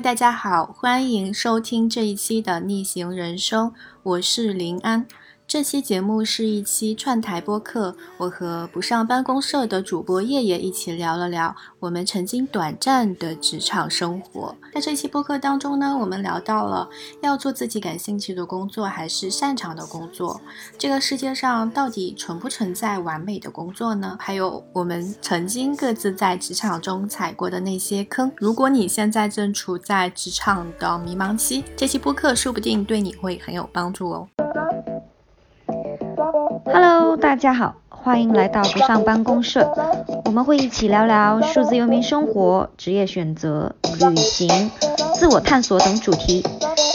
大家好，欢迎收听这一期的逆行人生，我是林安。这期节目是一期串台播客，我和不上班公社的主播叶叶一起聊了聊我们曾经短暂的职场生活。在这期播客当中呢，我们聊到了要做自己感兴趣的工作还是擅长的工作，这个世界上到底存不存在完美的工作呢？还有我们曾经各自在职场中踩过的那些坑。如果你现在正处在职场的迷茫期，这期播客说不定对你会很有帮助哦。Hello，大家好，欢迎来到不上班公社。我们会一起聊聊数字游民生活、职业选择、旅行、自我探索等主题。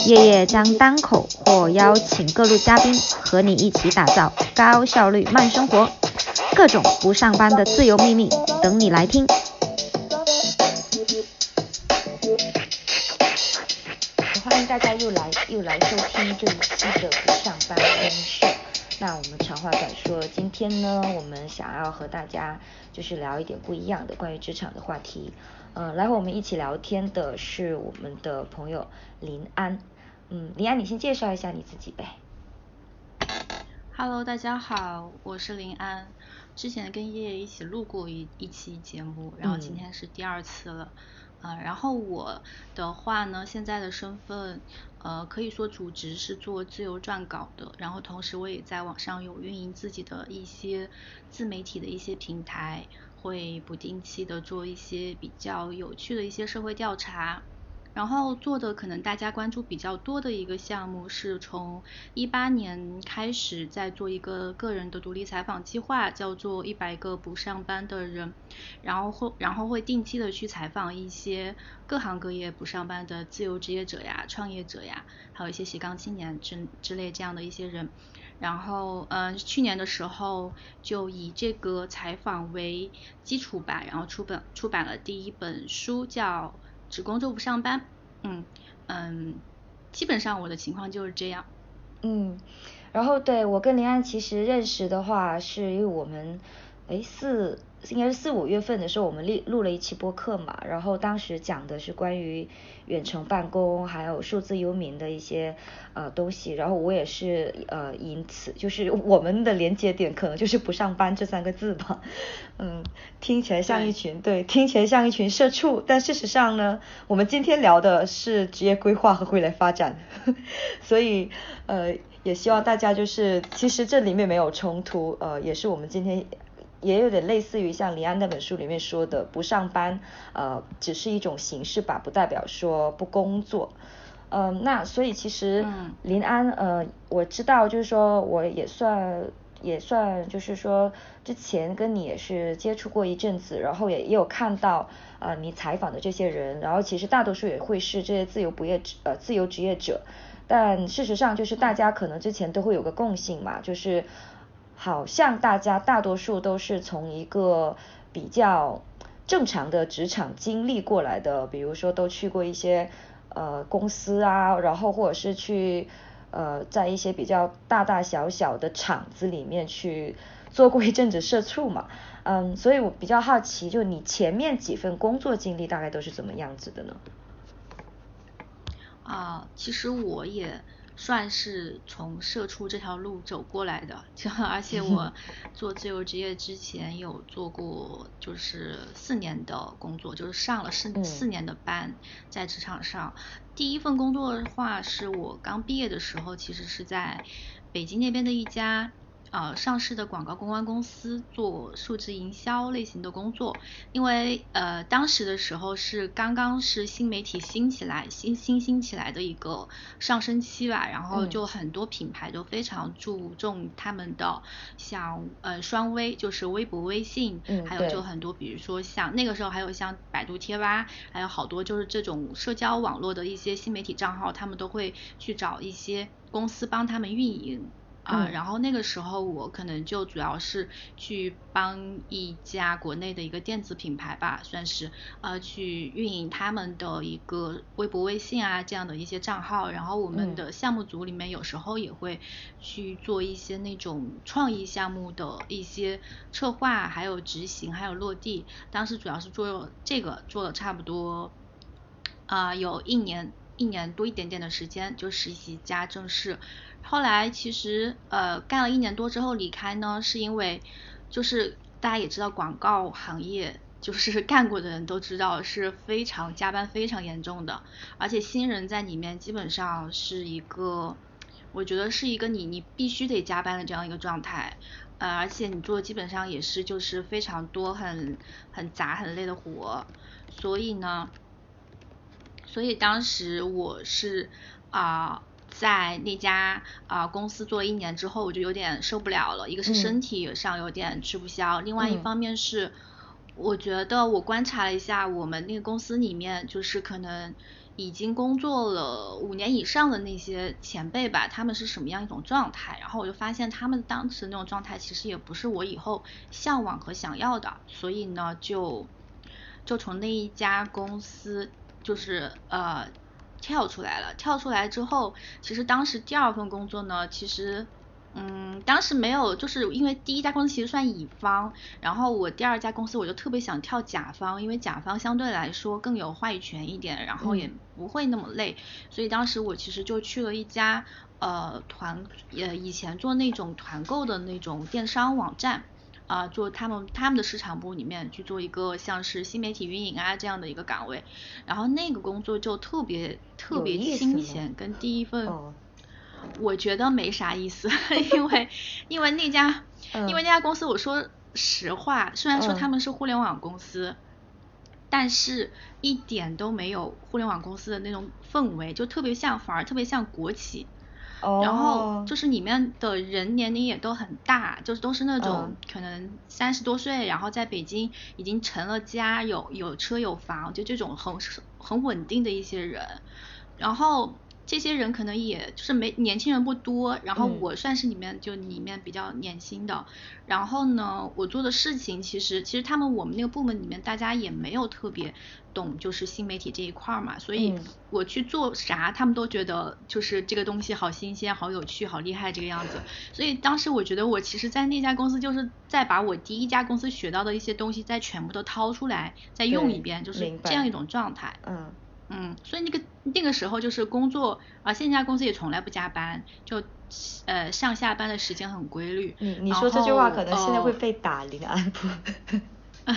夜夜将单口或邀请各路嘉宾，和你一起打造高效率慢生活，各种不上班的自由秘密等你来听。欢迎大家又来又来收听这一期的不上班公社。那我们长话短说，今天呢，我们想要和大家就是聊一点不一样的关于职场的话题。嗯，来和我们一起聊天的是我们的朋友林安。嗯，林安，你先介绍一下你自己呗。Hello，大家好，我是林安。之前跟叶叶一起录过一一期节目，然后今天是第二次了。啊，然后我的话呢，现在的身份，呃，可以说主职是做自由撰稿的，然后同时我也在网上有运营自己的一些自媒体的一些平台，会不定期的做一些比较有趣的一些社会调查。然后做的可能大家关注比较多的一个项目，是从一八年开始在做一个个人的独立采访计划，叫做一百个不上班的人，然后会然后会定期的去采访一些各行各业不上班的自由职业者呀、创业者呀，还有一些斜杠青年之之类这样的一些人。然后嗯，去年的时候就以这个采访为基础吧，然后出本出版了第一本书，叫。只工作不上班，嗯嗯，基本上我的情况就是这样，嗯，然后对我跟林安其实认识的话，是因为我们，哎四。应该是四五月份的时候，我们录录了一期播客嘛，然后当时讲的是关于远程办公还有数字游民的一些呃东西，然后我也是呃因此就是我们的连接点可能就是不上班这三个字吧，嗯，听起来像一群对，听起来像一群社畜，但事实上呢，我们今天聊的是职业规划和未来发展，所以呃也希望大家就是其实这里面没有冲突，呃也是我们今天。也有点类似于像李安那本书里面说的，不上班，呃，只是一种形式吧，不代表说不工作。嗯，那所以其实林安，呃，我知道，就是说我也算也算，就是说之前跟你也是接触过一阵子，然后也也有看到呃你采访的这些人，然后其实大多数也会是这些自由不业呃自由职业者，但事实上就是大家可能之前都会有个共性嘛，就是。好像大家大多数都是从一个比较正常的职场经历过来的，比如说都去过一些呃公司啊，然后或者是去呃在一些比较大大小小的厂子里面去做过一阵子社畜嘛，嗯，所以我比较好奇，就你前面几份工作经历大概都是怎么样子的呢？啊，其实我也。算是从社畜这条路走过来的，就 而且我做自由职业之前有做过，就是四年的工作，就是上了四四年的班，在职场上，第一份工作的话是我刚毕业的时候，其实是在北京那边的一家。呃，上市的广告公关公司做数字营销类型的工作，因为呃当时的时候是刚刚是新媒体兴起来、新新兴起来的一个上升期吧，然后就很多品牌都非常注重他们的像呃双微，就是微博、微信，还有就很多比如说像那个时候还有像百度贴吧，还有好多就是这种社交网络的一些新媒体账号，他们都会去找一些公司帮他们运营。啊，然后那个时候我可能就主要是去帮一家国内的一个电子品牌吧，算是呃去运营他们的一个微博、微信啊这样的一些账号。然后我们的项目组里面有时候也会去做一些那种创意项目的一些策划，还有执行，还有落地。当时主要是做这个，做了差不多啊有一年一年多一点点的时间就实习加正式，后来其实呃干了一年多之后离开呢，是因为就是大家也知道广告行业。就是 干过的人都知道是非常加班非常严重的，而且新人在里面基本上是一个，我觉得是一个你你必须得加班的这样一个状态，呃，而且你做基本上也是就是非常多很很杂很累的活，所以呢，所以当时我是啊在那家啊公司做了一年之后，我就有点受不了了，一个是身体上有点吃不消，另外一方面是。我觉得我观察了一下我们那个公司里面，就是可能已经工作了五年以上的那些前辈吧，他们是什么样一种状态？然后我就发现他们当时那种状态其实也不是我以后向往和想要的，所以呢，就就从那一家公司就是呃跳出来了。跳出来之后，其实当时第二份工作呢，其实。嗯，当时没有，就是因为第一家公司其实算乙方，然后我第二家公司我就特别想跳甲方，因为甲方相对来说更有话语权一点，然后也不会那么累，所以当时我其实就去了一家呃团，呃以前做那种团购的那种电商网站，啊做他们他们的市场部里面去做一个像是新媒体运营啊这样的一个岗位，然后那个工作就特别特别清闲，跟第一份。我觉得没啥意思，因为因为那家因为那家公司，我说实话，虽然说他们是互联网公司，但是一点都没有互联网公司的那种氛围，就特别像，反而特别像国企。哦。然后就是里面的人年龄也都很大，就是都是那种可能三十多岁，然后在北京已经成了家，有有车有房，就这种很很稳定的一些人，然后。这些人可能也就是没年轻人不多，然后我算是里面就里面比较年轻的，然后呢，我做的事情其实其实他们我们那个部门里面大家也没有特别懂就是新媒体这一块嘛，所以我去做啥他们都觉得就是这个东西好新鲜、好有趣、好厉害这个样子，所以当时我觉得我其实在那家公司就是在把我第一家公司学到的一些东西再全部都掏出来再用一遍，就是这样一种状态。嗯。嗯，所以那个那个时候就是工作，啊，现在公司也从来不加班，就呃上下班的时间很规律。你你说这句话可能现在会被打林安普。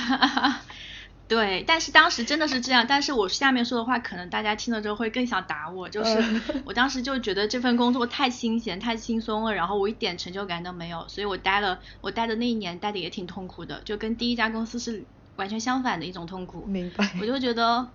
对，但是当时真的是这样，但是我下面说的话可能大家听了之后会更想打我，就是我当时就觉得这份工作太新鲜太轻松了，然后我一点成就感都没有，所以我待了我待的那一年待的也挺痛苦的，就跟第一家公司是完全相反的一种痛苦。明白。我就觉得。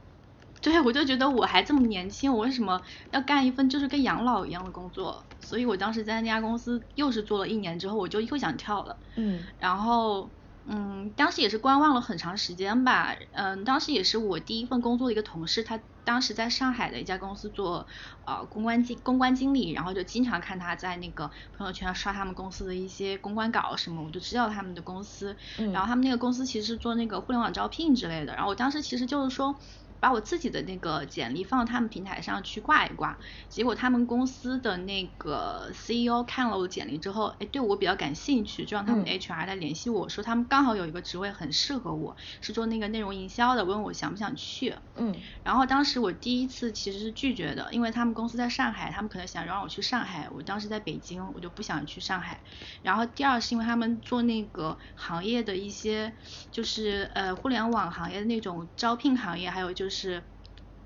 对，我就觉得我还这么年轻，我为什么要干一份就是跟养老一样的工作？所以我当时在那家公司又是做了一年之后，我就又想跳了。嗯。然后，嗯，当时也是观望了很长时间吧。嗯，当时也是我第一份工作的一个同事，他当时在上海的一家公司做呃公关经公关经理，然后就经常看他在那个朋友圈刷他们公司的一些公关稿什么，我就知道他们的公司。嗯。然后他们那个公司其实是做那个互联网招聘之类的，然后我当时其实就是说。把我自己的那个简历放到他们平台上去挂一挂，结果他们公司的那个 CEO 看了我的简历之后，哎，对我比较感兴趣，就让他们 HR 来联系我说他们刚好有一个职位很适合我，是做那个内容营销的，问我想不想去。嗯。然后当时我第一次其实是拒绝的，因为他们公司在上海，他们可能想让我去上海，我当时在北京，我就不想去上海。然后第二是因为他们做那个行业的一些，就是呃互联网行业的那种招聘行业，还有就是。是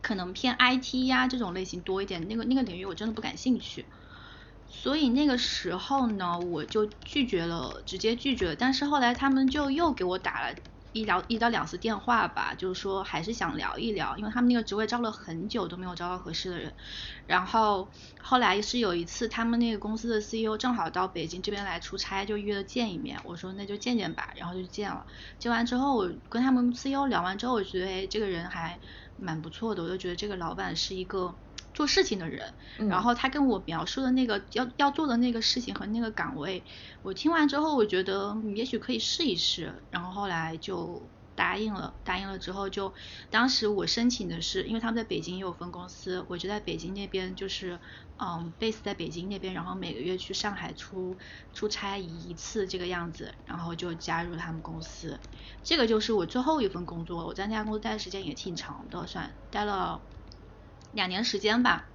可能偏 IT 呀这种类型多一点，那个那个领域我真的不感兴趣，所以那个时候呢，我就拒绝了，直接拒绝了。但是后来他们就又给我打了一聊一到两次电话吧，就是说还是想聊一聊，因为他们那个职位招了很久都没有招到合适的人。然后后来是有一次，他们那个公司的 CEO 正好到北京这边来出差，就约了见一面。我说那就见见吧，然后就见了。见完之后，我跟他们 CEO 聊完之后，我觉得哎，这个人还蛮不错的，我就觉得这个老板是一个做事情的人。然后他跟我描述的那个要要做的那个事情和那个岗位，我听完之后，我觉得也许可以试一试。然后后来就。答应了，答应了之后就，当时我申请的是，因为他们在北京也有分公司，我就在北京那边就是，嗯，base 在北京那边，然后每个月去上海出出差一次这个样子，然后就加入他们公司，这个就是我最后一份工作，我在那家公司待的时间也挺长的，算待了两年时间吧。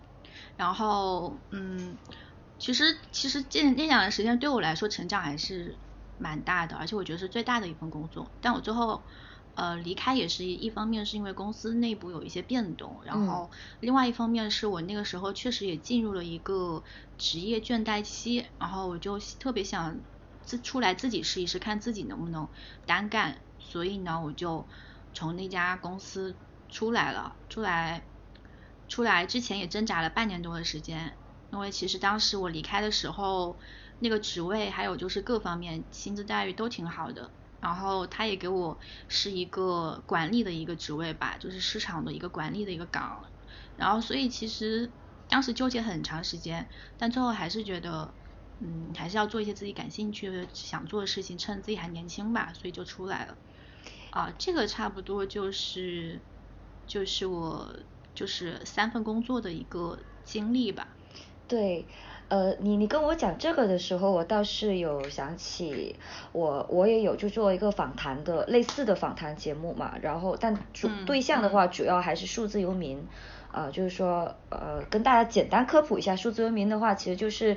然后嗯，其实其实这那两年时间对我来说成长还是蛮大的，而且我觉得是最大的一份工作。但我最后呃离开也是一方面是因为公司内部有一些变动，然后另外一方面是我那个时候确实也进入了一个职业倦怠期，然后我就特别想自出来自己试一试，看自己能不能单干。所以呢，我就从那家公司出来了。出来，出来之前也挣扎了半年多的时间，因为其实当时我离开的时候，那个职位还有就是各方面薪资待遇都挺好的。然后他也给我是一个管理的一个职位吧，就是市场的一个管理的一个岗。然后所以其实当时纠结很长时间，但最后还是觉得，嗯，还是要做一些自己感兴趣的、想做的事情，趁自己还年轻吧，所以就出来了。啊，这个差不多就是，就是我就是三份工作的一个经历吧。对，呃，你你跟我讲这个的时候，我倒是有想起我我也有就做一个访谈的类似的访谈节目嘛，然后但主对象的话主要还是数字游民，啊，就是说呃跟大家简单科普一下，数字游民的话其实就是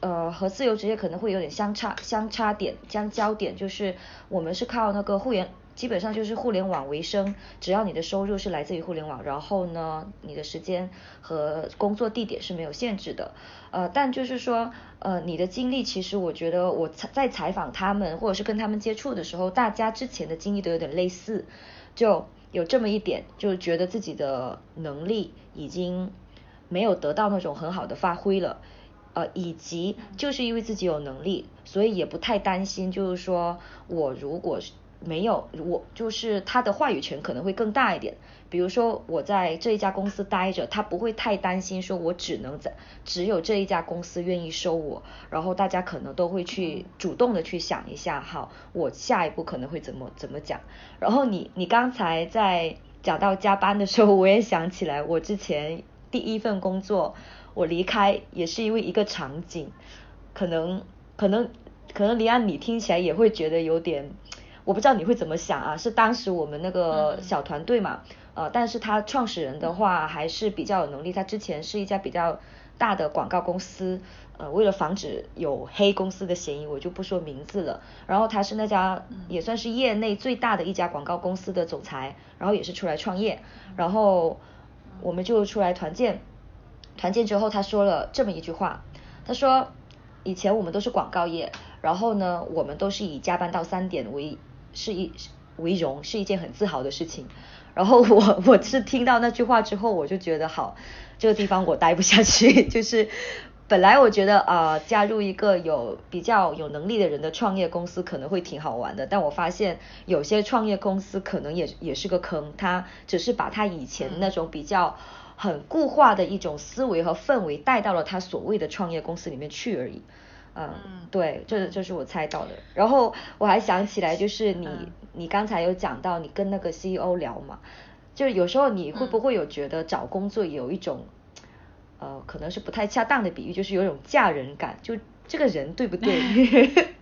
呃和自由职业可能会有点相差相差点相交点，就是我们是靠那个会员。基本上就是互联网为生，只要你的收入是来自于互联网，然后呢，你的时间和工作地点是没有限制的。呃，但就是说，呃，你的经历其实我觉得我在采访他们或者是跟他们接触的时候，大家之前的经历都有点类似，就有这么一点，就觉得自己的能力已经没有得到那种很好的发挥了，呃，以及就是因为自己有能力，所以也不太担心，就是说我如果。没有，我就是他的话语权可能会更大一点。比如说我在这一家公司待着，他不会太担心说我只能在只有这一家公司愿意收我，然后大家可能都会去主动的去想一下，好，我下一步可能会怎么怎么讲。然后你你刚才在讲到加班的时候，我也想起来，我之前第一份工作我离开也是因为一个场景，可能可能可能李安你听起来也会觉得有点。我不知道你会怎么想啊？是当时我们那个小团队嘛，呃，但是他创始人的话还是比较有能力。他之前是一家比较大的广告公司，呃，为了防止有黑公司的嫌疑，我就不说名字了。然后他是那家也算是业内最大的一家广告公司的总裁，然后也是出来创业。然后我们就出来团建，团建之后他说了这么一句话，他说以前我们都是广告业，然后呢，我们都是以加班到三点为。是一为荣是一件很自豪的事情，然后我 我是听到那句话之后，我就觉得好，这个地方我待不下去。就是本来我觉得啊，加入一个有比较有能力的人的创业公司可能会挺好玩的，但我发现有些创业公司可能也也是个坑，他只是把他以前那种比较很固化的一种思维和氛围带到了他所谓的创业公司里面去而已。嗯，对，这这是我猜到的。然后我还想起来，就是你你刚才有讲到你跟那个 CEO 聊嘛，就有时候你会不会有觉得找工作有一种呃，可能是不太恰当的比喻，就是有一种嫁人感，就这个人对不对？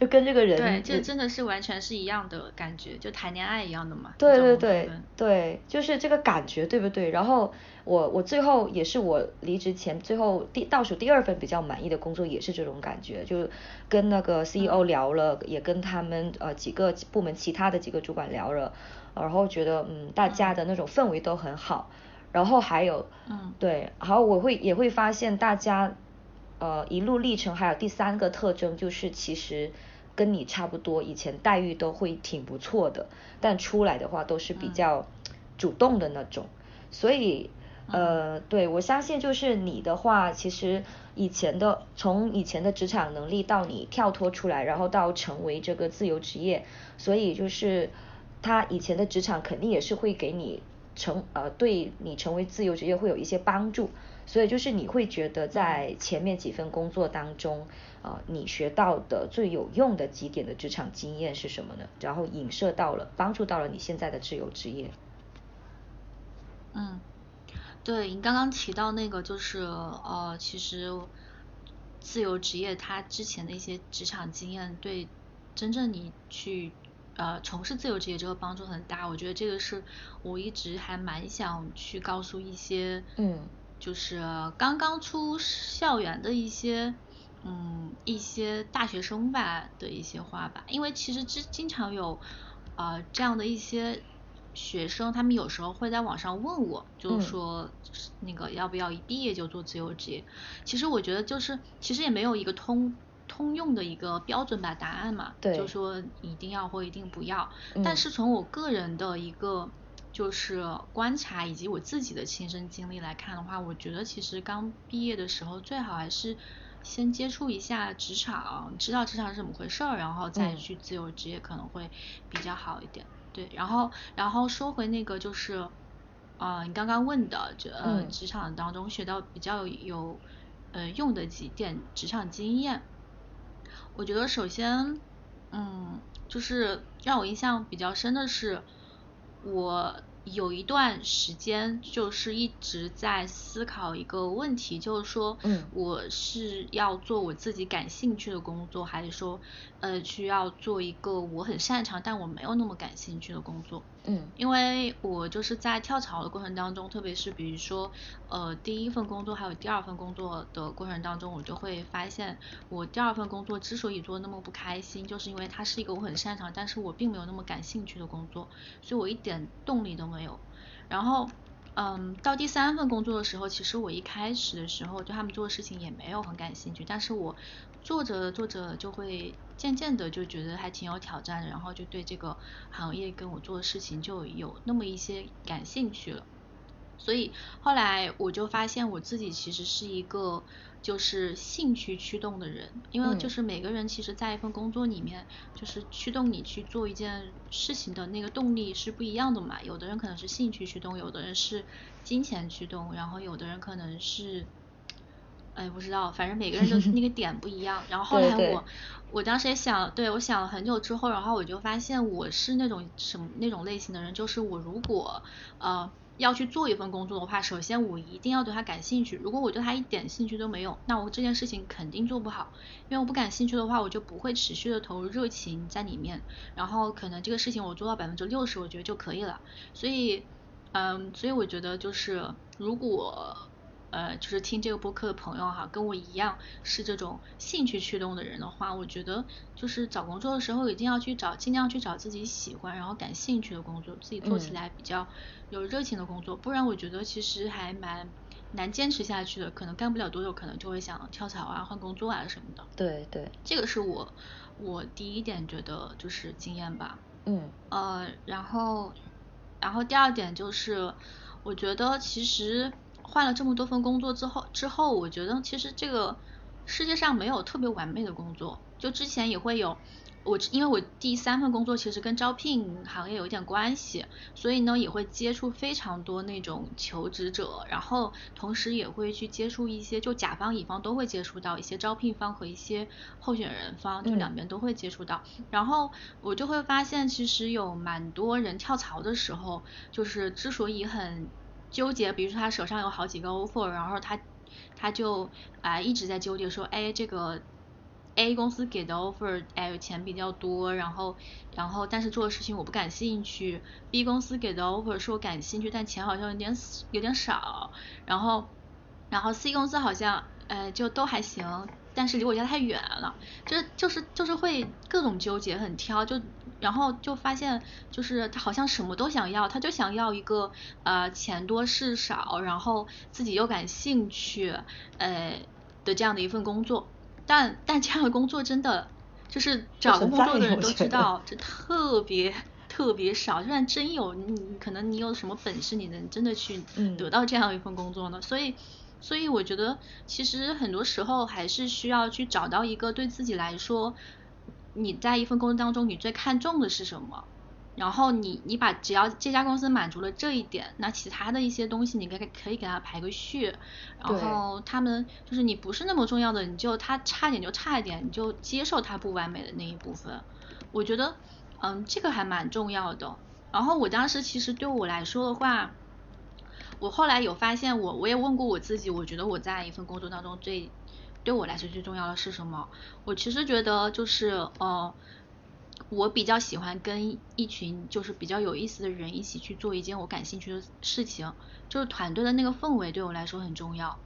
就跟这个人，对，就真的是完全是一样的感觉，就谈恋爱一样的嘛。对对对对，就是这个感觉对不对？然后我我最后也是我离职前最后第倒数第二份比较满意的工作也是这种感觉，就是跟那个 CEO 聊了，也跟他们呃几个部门其他的几个主管聊了，然后觉得嗯大家的那种氛围都很好，然后还有嗯。对，然后我会也会发现大家呃一路历程还有第三个特征就是其实。跟你差不多，以前待遇都会挺不错的，但出来的话都是比较主动的那种，所以呃，对我相信就是你的话，其实以前的从以前的职场能力到你跳脱出来，然后到成为这个自由职业，所以就是他以前的职场肯定也是会给你成呃对你成为自由职业会有一些帮助，所以就是你会觉得在前面几份工作当中。啊，你学到的最有用的几点的职场经验是什么呢？然后影射到了，帮助到了你现在的自由职业。嗯，对你刚刚提到那个，就是呃，其实自由职业他之前的一些职场经验，对真正你去呃从事自由职业这个帮助很大。我觉得这个是我一直还蛮想去告诉一些，嗯，就是刚刚出校园的一些，嗯，一些大学生吧的一些话吧。因为其实之经常有，呃，这样的一些。学生他们有时候会在网上问我，就是说那个要不要一毕业就做自由职业？其实我觉得就是其实也没有一个通通用的一个标准吧答案嘛，就说一定要或一定不要。但是从我个人的一个就是观察以及我自己的亲身经历来看的话，我觉得其实刚毕业的时候最好还是先接触一下职场，知道职场是怎么回事儿，然后再去自由职业可能会比较好一点。对，然后然后说回那个就是，啊，你刚刚问的，就呃职场当中学到比较有呃用的几点职场经验，我觉得首先，嗯，就是让我印象比较深的是，我有一段时间就是一直在思考一个问题，就是说，我是要做我自己感兴趣的工作，还是说？呃，需要做一个我很擅长但我没有那么感兴趣的工作。嗯，因为我就是在跳槽的过程当中，特别是比如说，呃，第一份工作还有第二份工作的过程当中，我就会发现，我第二份工作之所以做那么不开心，就是因为它是一个我很擅长，但是我并没有那么感兴趣的工作，所以我一点动力都没有。然后，嗯，到第三份工作的时候，其实我一开始的时候对他们做的事情也没有很感兴趣，但是我做着做着就会。渐渐的就觉得还挺有挑战的，然后就对这个行业跟我做的事情就有那么一些感兴趣了。所以后来我就发现我自己其实是一个就是兴趣驱动的人，因为就是每个人其实在一份工作里面，就是驱动你去做一件事情的那个动力是不一样的嘛。有的人可能是兴趣驱动，有的人是金钱驱动，然后有的人可能是。哎，不知道，反正每个人都是那个点不一样。然后后来我，我当时也想，对我想了很久之后，然后我就发现我是那种什么那种类型的人，就是我如果呃要去做一份工作的话，首先我一定要对他感兴趣。如果我对他一点兴趣都没有，那我这件事情肯定做不好。因为我不感兴趣的话，我就不会持续的投入热情在里面。然后可能这个事情我做到百分之六十，我觉得就可以了。所以，嗯，所以我觉得就是如果。呃，就是听这个播客的朋友哈，跟我一样是这种兴趣驱动的人的话，我觉得就是找工作的时候一定要去找，尽量去找自己喜欢然后感兴趣的工作，自己做起来比较有热情的工作，不然我觉得其实还蛮难坚持下去的，可能干不了多久，可能就会想跳槽啊、换工作啊什么的。对对，这个是我我第一点觉得就是经验吧。嗯。呃，然后然后第二点就是，我觉得其实。换了这么多份工作之后，之后我觉得其实这个世界上没有特别完美的工作。就之前也会有我，因为我第三份工作其实跟招聘行业有一点关系，所以呢也会接触非常多那种求职者，然后同时也会去接触一些就甲方乙方都会接触到一些招聘方和一些候选人方，就两边都会接触到。然后我就会发现，其实有蛮多人跳槽的时候，就是之所以很。纠结，比如说他手上有好几个 offer，然后他他就啊一直在纠结说，哎，这个 A 公司给的 offer，哎钱比较多，然后然后但是做的事情我不感兴趣，B 公司给的 offer 是我感兴趣，但钱好像有点有点少，然后然后 C 公司好像呃就都还行。但是离我家太远了，就是就是就是会各种纠结，很挑，就然后就发现就是他好像什么都想要，他就想要一个呃钱多事少，然后自己又感兴趣呃的这样的一份工作，但但这样的工作真的就是找工作的人都知道，这特别特别少，就算真有，你可能你有什么本事，你能真的去得到这样一份工作呢？所以。所以我觉得，其实很多时候还是需要去找到一个对自己来说，你在一份工作当中你最看重的是什么，然后你你把只要这家公司满足了这一点，那其他的一些东西你可以可以给他排个序，然后他们就是你不是那么重要的，你就他差点就差一点，你就接受他不完美的那一部分。我觉得，嗯，这个还蛮重要的。然后我当时其实对我来说的话。我后来有发现，我我也问过我自己，我觉得我在一份工作当中最对我来说最重要的是什么？我其实觉得就是呃，我比较喜欢跟一群就是比较有意思的人一起去做一件我感兴趣的事情，就是团队的那个氛围对我来说很重要。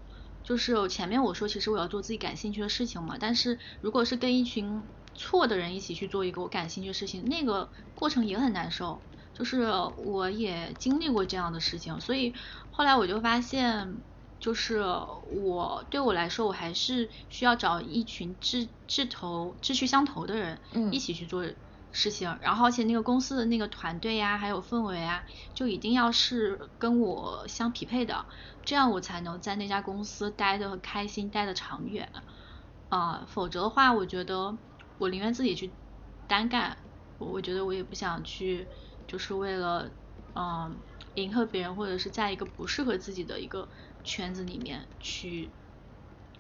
就是前面我说，其实我要做自己感兴趣的事情嘛，但是如果是跟一群错的人一起去做一个我感兴趣的事情，那个过程也很难受。就是我也经历过这样的事情，所以后来我就发现，就是我对我来说，我还是需要找一群志志投志趣相投的人，一起去做事情。然后而且那个公司的那个团队呀，还有氛围啊，就一定要是跟我相匹配的，这样我才能在那家公司待的开心，待的长远。啊，否则的话，我觉得我宁愿自己去单干，我我觉得我也不想去。就是为了，嗯，迎合别人，或者是在一个不适合自己的一个圈子里面去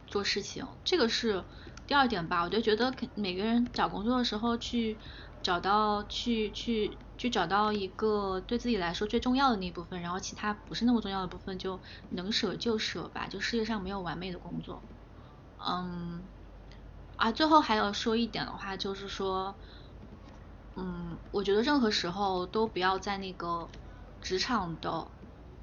做事情，这个是第二点吧。我就觉得肯每个人找工作的时候，去找到去去去找到一个对自己来说最重要的那部分，然后其他不是那么重要的部分就能舍就舍吧。就世界上没有完美的工作，嗯，啊，最后还要说一点的话，就是说。嗯，我觉得任何时候都不要在那个职场的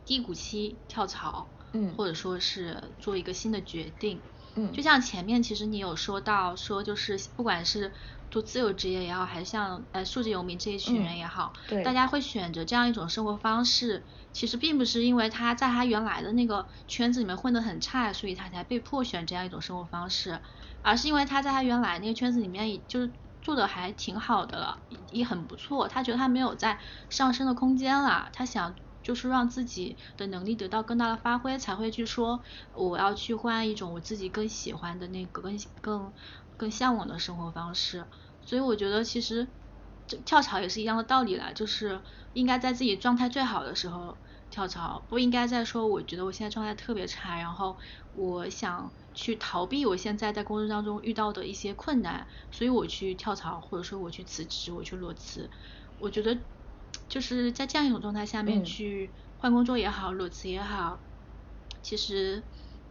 低谷期跳槽，嗯，或者说是做一个新的决定，嗯，就像前面其实你有说到说就是不管是做自由职业也好，还是像呃数字游民这一群人也好，对，大家会选择这样一种生活方式，其实并不是因为他在他原来的那个圈子里面混得很差，所以他才被迫选这样一种生活方式，而是因为他在他原来那个圈子里面就是。做的还挺好的了，也很不错。他觉得他没有在上升的空间了，他想就是让自己的能力得到更大的发挥，才会去说我要去换一种我自己更喜欢的那个更更更向往的生活方式。所以我觉得其实跳槽也是一样的道理啦，就是应该在自己状态最好的时候跳槽，不应该再说我觉得我现在状态特别差，然后我想。去逃避我现在在工作当中遇到的一些困难，所以我去跳槽，或者说我去辞职，我去裸辞。我觉得就是在这样一种状态下面去换工作也好，裸辞也好，其实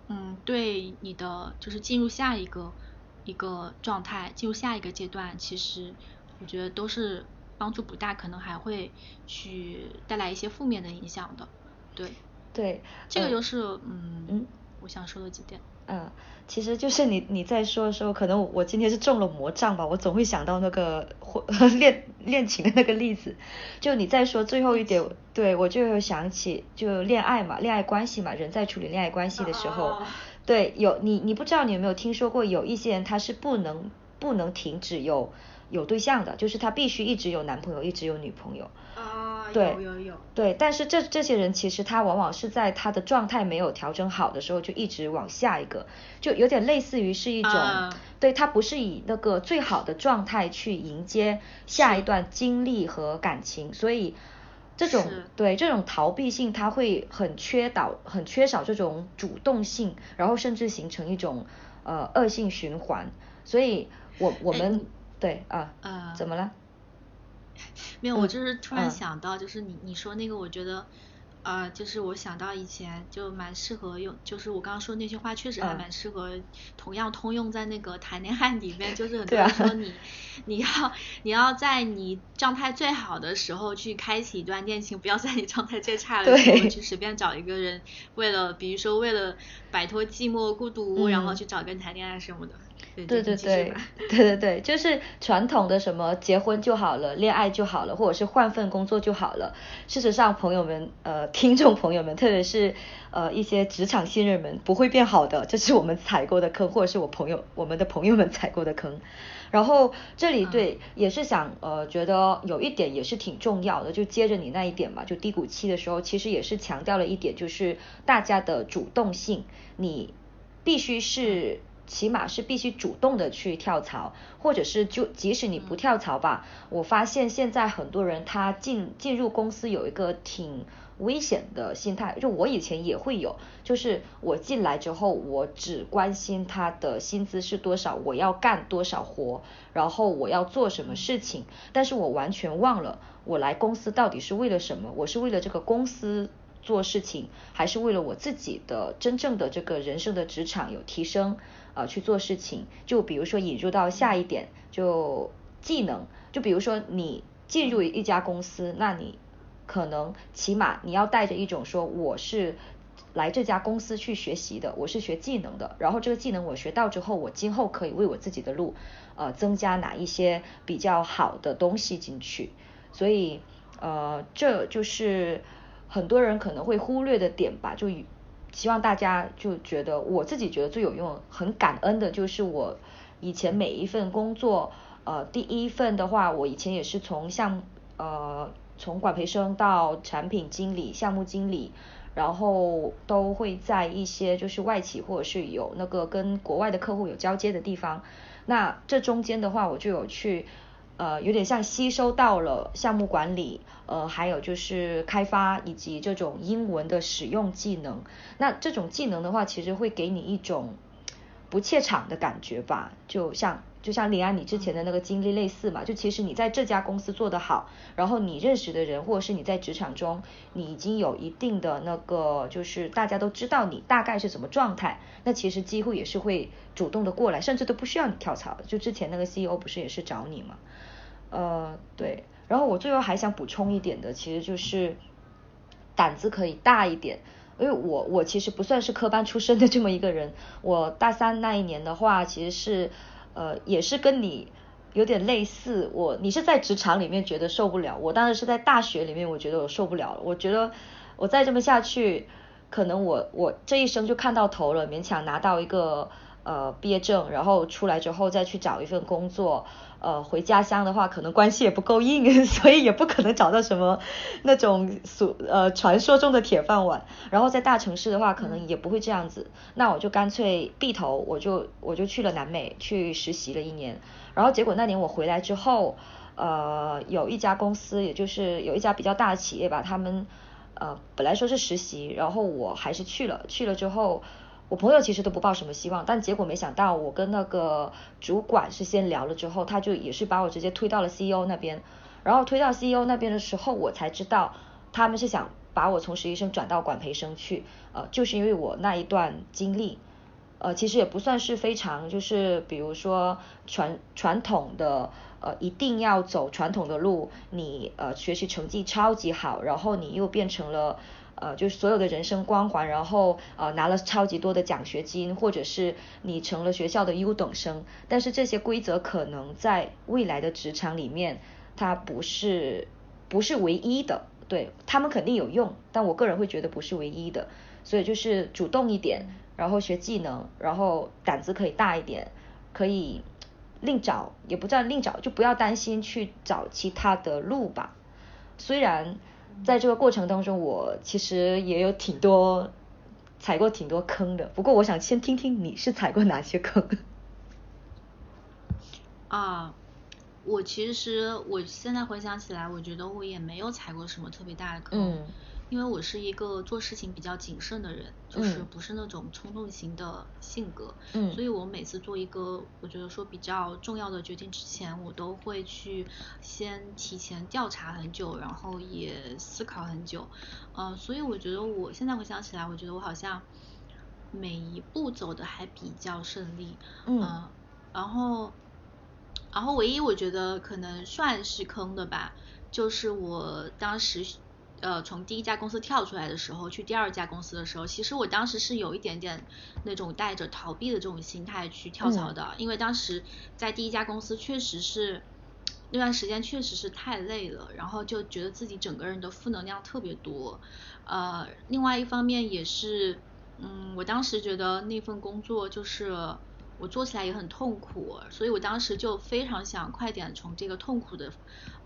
嗯，对你的就是进入下一个一个状态，进入下一个阶段，其实我觉得都是帮助不大，可能还会去带来一些负面的影响的。对，对，这个就是嗯，我想说的几点。嗯，其实就是你你在说的时候，可能我今天是中了魔障吧，我总会想到那个 恋恋情的那个例子。就你在说最后一点，对我就有想起就恋爱嘛，恋爱关系嘛，人在处理恋爱关系的时候，对，有你你不知道你有没有听说过，有一些人他是不能不能停止有有对象的，就是他必须一直有男朋友，一直有女朋友。对，有有有。对，但是这这些人其实他往往是在他的状态没有调整好的时候，就一直往下一个，就有点类似于是一种，对他不是以那个最好的状态去迎接下一段经历和感情，所以这种对这种逃避性，他会很缺导，很缺少这种主动性，然后甚至形成一种呃恶性循环，所以我我们对啊，怎么了？没有，我就是突然想到，就是你你说那个，我觉得，呃，就是我想到以前就蛮适合用，就是我刚刚说那句话，确实还蛮适合，同样通用在那个谈恋爱里面，就是很 多人说你，你要你要在你状态最好的时候去开启一段恋情，不要在你状态最差的时候去随便找一个人，为了比如说为了摆脱寂寞孤独，然后去找个人谈恋爱什么的。对对对，对对对，就是传统的什么结婚就好了，恋爱就好了，或者是换份工作就好了。事实上，朋友们，呃，听众朋友们，特别是呃一些职场新人们，不会变好的，这是我们踩过的坑，或者是我朋友我们的朋友们踩过的坑。然后这里对也是想呃觉得有一点也是挺重要的，就接着你那一点嘛，就低谷期的时候，其实也是强调了一点，就是大家的主动性，你必须是。起码是必须主动的去跳槽，或者是就即使你不跳槽吧，我发现现在很多人他进进入公司有一个挺危险的心态，就我以前也会有，就是我进来之后，我只关心他的薪资是多少，我要干多少活，然后我要做什么事情，但是我完全忘了我来公司到底是为了什么，我是为了这个公司。做事情还是为了我自己的真正的这个人生的职场有提升，呃去做事情。就比如说引入到下一点，就技能，就比如说你进入一家公司，那你可能起码你要带着一种说我是来这家公司去学习的，我是学技能的，然后这个技能我学到之后，我今后可以为我自己的路呃增加哪一些比较好的东西进去，所以呃这就是很多人可能会忽略的点吧，就希望大家就觉得我自己觉得最有用、很感恩的就是我以前每一份工作，呃第一份的话，我以前也是从项呃从管培生到产品经理、项目经理。然后都会在一些就是外企或者是有那个跟国外的客户有交接的地方，那这中间的话我就有去呃有点像吸收到了项目管理，呃还有就是开发以及这种英文的使用技能，那这种技能的话其实会给你一种不怯场的感觉吧，就像。就像李安你之前的那个经历类似嘛，就其实你在这家公司做得好，然后你认识的人或者是你在职场中，你已经有一定的那个，就是大家都知道你大概是什么状态，那其实机会也是会主动的过来，甚至都不需要你跳槽。就之前那个 CEO 不是也是找你嘛？呃，对。然后我最后还想补充一点的，其实就是胆子可以大一点，因为我我其实不算是科班出身的这么一个人，我大三那一年的话，其实是。呃，也是跟你有点类似，我你是在职场里面觉得受不了，我当时是在大学里面，我觉得我受不了了，我觉得我再这么下去，可能我我这一生就看到头了，勉强拿到一个呃毕业证，然后出来之后再去找一份工作。呃，回家乡的话，可能关系也不够硬，所以也不可能找到什么那种所呃传说中的铁饭碗。然后在大城市的话，可能也不会这样子。那我就干脆闭头，我就我就去了南美去实习了一年。然后结果那年我回来之后，呃，有一家公司，也就是有一家比较大的企业吧，他们呃本来说是实习，然后我还是去了。去了之后。我朋友其实都不抱什么希望，但结果没想到，我跟那个主管是先聊了之后，他就也是把我直接推到了 CEO 那边，然后推到 CEO 那边的时候，我才知道他们是想把我从实习生转到管培生去，呃，就是因为我那一段经历，呃，其实也不算是非常，就是比如说传传统的，呃，一定要走传统的路，你呃学习成绩超级好，然后你又变成了。呃，就是所有的人生光环，然后呃拿了超级多的奖学金，或者是你成了学校的优等生，但是这些规则可能在未来的职场里面，它不是不是唯一的，对他们肯定有用，但我个人会觉得不是唯一的，所以就是主动一点，然后学技能，然后胆子可以大一点，可以另找，也不叫另找，就不要担心去找其他的路吧，虽然。在这个过程当中，我其实也有挺多踩过挺多坑的。不过，我想先听听你是踩过哪些坑。啊，我其实我现在回想起来，我觉得我也没有踩过什么特别大的坑。因为我是一个做事情比较谨慎的人，就是不是那种冲动型的性格，所以我每次做一个我觉得说比较重要的决定之前，我都会去先提前调查很久，然后也思考很久，呃，所以我觉得我现在回想起来，我觉得我好像每一步走的还比较顺利，嗯，然后，然后唯一我觉得可能算是坑的吧，就是我当时。呃，从第一家公司跳出来的时候，去第二家公司的时候，其实我当时是有一点点那种带着逃避的这种心态去跳槽的，因为当时在第一家公司确实是那段时间确实是太累了，然后就觉得自己整个人的负能量特别多。呃，另外一方面也是，嗯，我当时觉得那份工作就是我做起来也很痛苦，所以我当时就非常想快点从这个痛苦的。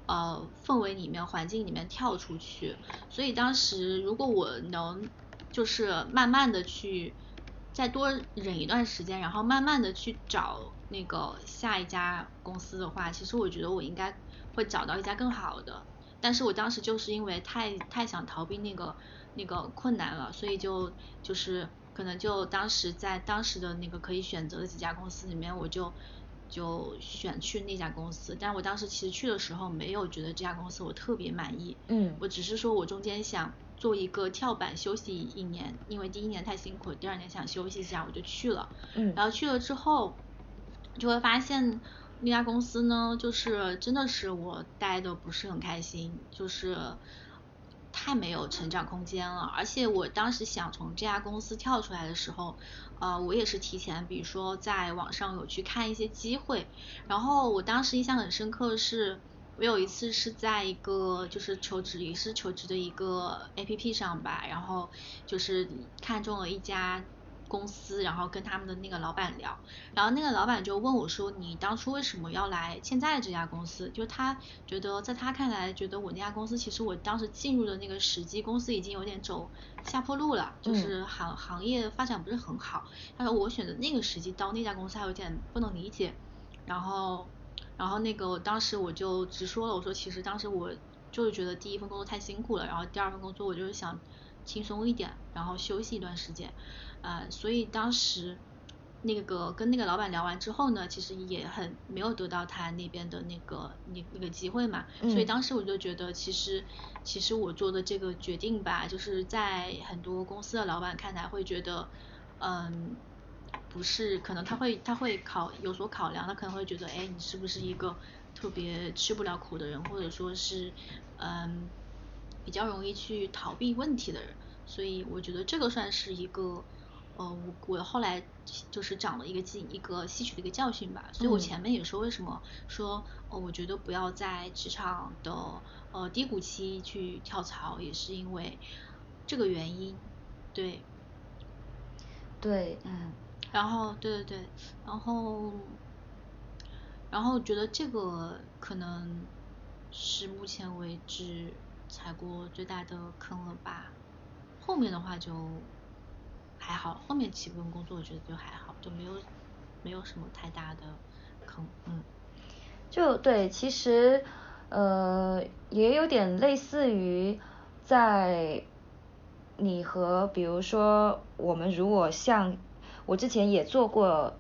呃，氛围里面、环境里面跳出去，所以当时如果我能，就是慢慢的去再多忍一段时间，然后慢慢的去找那个下一家公司的话，其实我觉得我应该会找到一家更好的。但是我当时就是因为太太想逃避那个那个困难了，所以就就是可能就当时在当时的那个可以选择的几家公司里面，我就。就选去那家公司，但我当时其实去的时候没有觉得这家公司我特别满意，嗯，我只是说我中间想做一个跳板休息一年，因为第一年太辛苦，第二年想休息一下我就去了，嗯，然后去了之后就会发现，那家公司呢，就是真的是我待的不是很开心，就是太没有成长空间了。而且我当时想从这家公司跳出来的时候，呃，我也是提前，比如说在网上有去看一些机会。然后我当时印象很深刻的是，我有一次是在一个就是求职也是求职的一个 A P P 上吧，然后就是看中了一家。公司，然后跟他们的那个老板聊，然后那个老板就问我说：“你当初为什么要来现在这家公司？”就他觉得，在他看来，觉得我那家公司其实我当时进入的那个时机，公司已经有点走下坡路了，就是行行业发展不是很好。他说我选择那个时机到那家公司还有点不能理解。然后，然后那个当时我就直说了，我说其实当时我就是觉得第一份工作太辛苦了，然后第二份工作我就是想轻松一点，然后休息一段时间。呃，所以当时那个跟那个老板聊完之后呢，其实也很没有得到他那边的那个那那个机会嘛，所以当时我就觉得，其实其实我做的这个决定吧，就是在很多公司的老板看来会觉得，嗯，不是，可能他会他会考有所考量，他可能会觉得，哎，你是不是一个特别吃不了苦的人，或者说是嗯比较容易去逃避问题的人，所以我觉得这个算是一个。呃，我我后来就是长了一个记一个吸取的一个教训吧，所以我前面也说为什么说，呃，我觉得不要在职场的呃低谷期去跳槽，也是因为这个原因，对，对，嗯，然后对对对，然后然后觉得这个可能是目前为止踩过最大的坑了吧，后面的话就。还好，后面几份工作我觉得就还好，就没有没有什么太大的坑，嗯。就对，其实呃也有点类似于在你和比如说我们如果像我之前也做过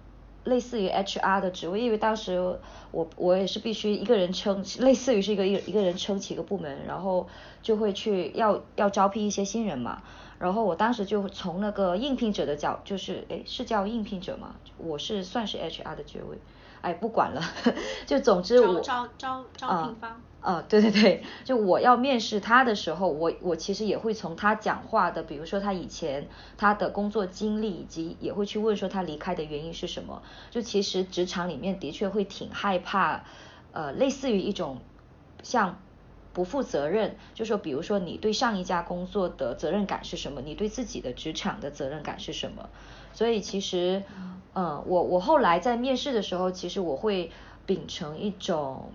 类似于 HR 的职位，因为当时我我也是必须一个人撑，类似于是一个一一个人撑起一个部门，然后就会去要要招聘一些新人嘛。然后我当时就从那个应聘者的角，就是诶是叫应聘者吗？我是算是 HR 的职位，哎不管了，就总之我招招招聘方。啊对对对，就我要面试他的时候，我我其实也会从他讲话的，比如说他以前他的工作经历，以及也会去问说他离开的原因是什么。就其实职场里面的确会挺害怕，呃类似于一种像。不负责任，就说比如说你对上一家工作的责任感是什么？你对自己的职场的责任感是什么？所以其实，嗯，我我后来在面试的时候，其实我会秉承一种，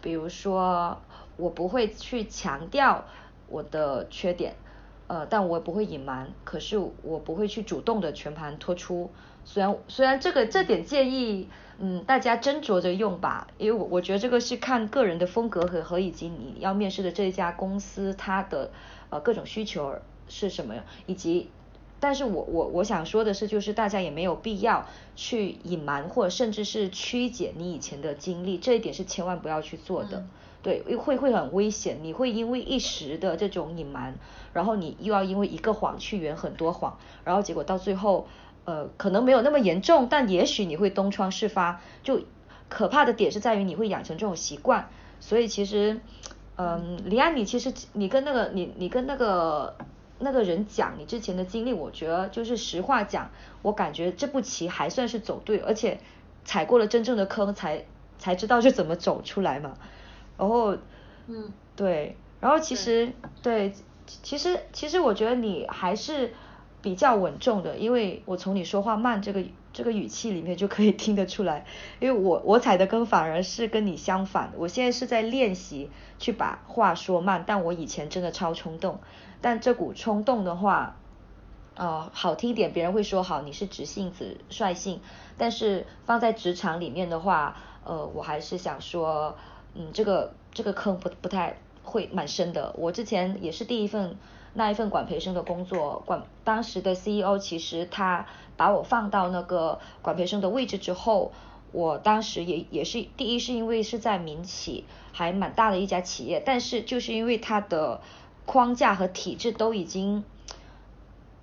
比如说我不会去强调我的缺点，呃，但我也不会隐瞒，可是我不会去主动的全盘托出。虽然虽然这个这点建议。嗯，大家斟酌着用吧，因为我我觉得这个是看个人的风格和和以及你要面试的这一家公司它的呃各种需求是什么，以及，但是我我我想说的是，就是大家也没有必要去隐瞒或者甚至是曲解你以前的经历，这一点是千万不要去做的，对，会会很危险，你会因为一时的这种隐瞒，然后你又要因为一个谎去圆很多谎，然后结果到最后。呃，可能没有那么严重，但也许你会东窗事发。就可怕的点是在于你会养成这种习惯。所以其实，嗯，李安，你其实你跟那个你你跟那个那个人讲你之前的经历，我觉得就是实话讲，我感觉这步棋还算是走对，而且踩过了真正的坑，才才知道是怎么走出来嘛。然后，嗯，对，然后其实对，其实其实我觉得你还是。比较稳重的，因为我从你说话慢这个这个语气里面就可以听得出来，因为我 我踩的坑反而是跟你相反，我现在是在练习去把话说慢，但我以前真的超冲动，但这股冲动的话，呃，好听点别人会说好你是直性子率性，但是放在职场里面的话，呃，我还是想说，嗯，这个这个坑不不太会蛮深的，我之前也是第一份。那一份管培生的工作，管当时的 CEO 其实他把我放到那个管培生的位置之后，我当时也也是第一是因为是在民企，还蛮大的一家企业，但是就是因为它的框架和体制都已经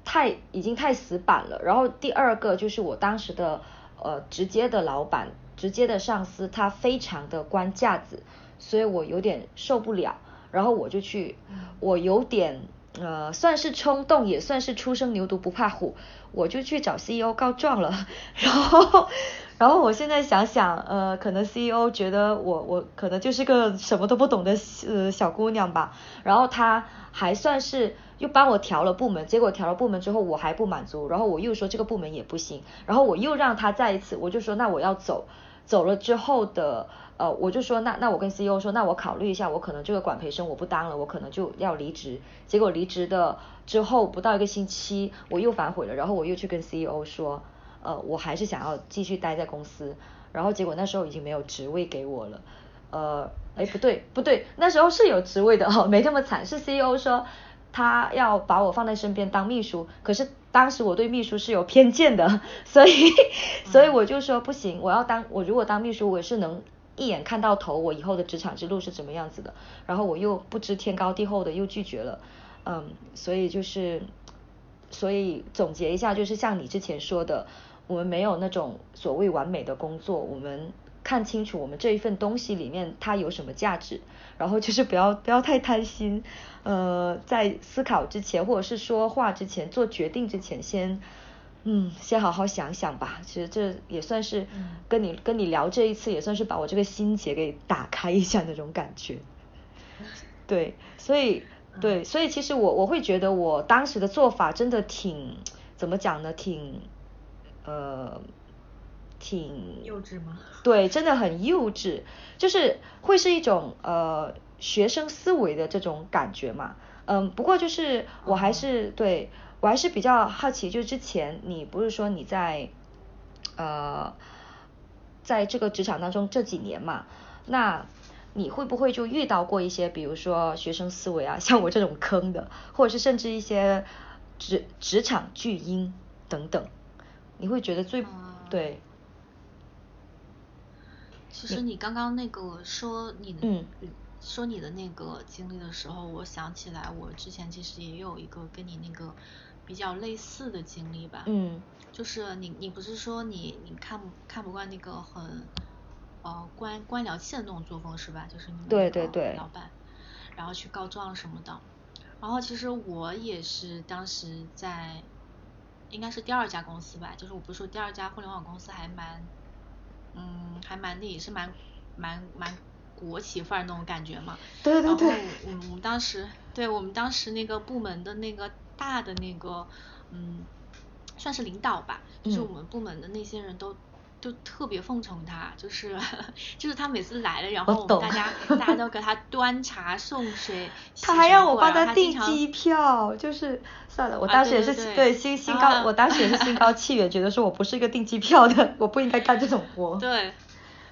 太已经太死板了，然后第二个就是我当时的呃直接的老板直接的上司他非常的官架子，所以我有点受不了，然后我就去，我有点呃算是冲动，也算是初生牛犊不怕虎，我就去找 CEO 告状了，然后然后我现在想想，呃，可能 CEO 觉得我我可能就是个什么都不懂的呃小姑娘吧，然后他还算是。又帮我调了部门，结果调了部门之后我还不满足，然后我又说这个部门也不行，然后我又让他再一次，我就说那我要走，走了之后的呃我就说那那我跟 CEO 说那我考虑一下，我可能这个管培生我不当了，我可能就要离职，结果离职的之后不到一个星期我又反悔了，然后我又去跟 CEO 说呃我还是想要继续待在公司，然后结果那时候已经没有职位给我了，呃哎不对不对那时候是有职位的哦没那么惨，是 CEO 说。他要把我放在身边当秘书，可是当时我对秘书是有偏见的，所以所以我就说不行，我要当我如果当秘书，我是能一眼看到头，我以后的职场之路是怎么样子的。然后我又不知天高地厚的又拒绝了，嗯，所以就是所以总结一下，就是像你之前说的，我们没有那种所谓完美的工作，我们看清楚我们这一份东西里面它有什么价值，然后就是不要不要太贪心。呃，在思考之前，或者是说话之前，做决定之前，先，嗯，先好好想想吧。其实这也算是跟你跟你聊这一次，也算是把我这个心结给打开一下那种感觉。对，所以对，所以其实我我会觉得我当时的做法真的挺怎么讲呢？挺呃，挺幼稚吗？对，真的很幼稚，就是会是一种呃。学生思维的这种感觉嘛，嗯，不过就是我还是对我还是比较好奇，就是之前你不是说你在呃在这个职场当中这几年嘛，那你会不会就遇到过一些，比如说学生思维啊，像我这种坑的，或者是甚至一些职职场巨婴等等，你会觉得最对？其实你刚刚那个说你嗯。说你的那个经历的时候，我想起来，我之前其实也有一个跟你那个比较类似的经历吧。嗯。就是你，你不是说你你看不看不惯那个很呃官官僚气的那种作风是吧？就是你对对对。老板，然后去告状什么的。然后其实我也是当时在，应该是第二家公司吧，就是我不是说第二家互联网公司还蛮，嗯，还蛮那也是蛮蛮蛮。国企范儿那种感觉嘛，对对对。然后我们我们当时，对我们当时那个部门的那个大的那个，嗯，算是领导吧，就是我们部门的那些人都都特别奉承他，就是 就是他每次来了，然后大家大家都给他 端茶送水，他还让我帮他订机票，就是算了，我当时也是对心心高，我当时也是心高气远，觉得说我不是一个订机票的，我不应该干这种活。对。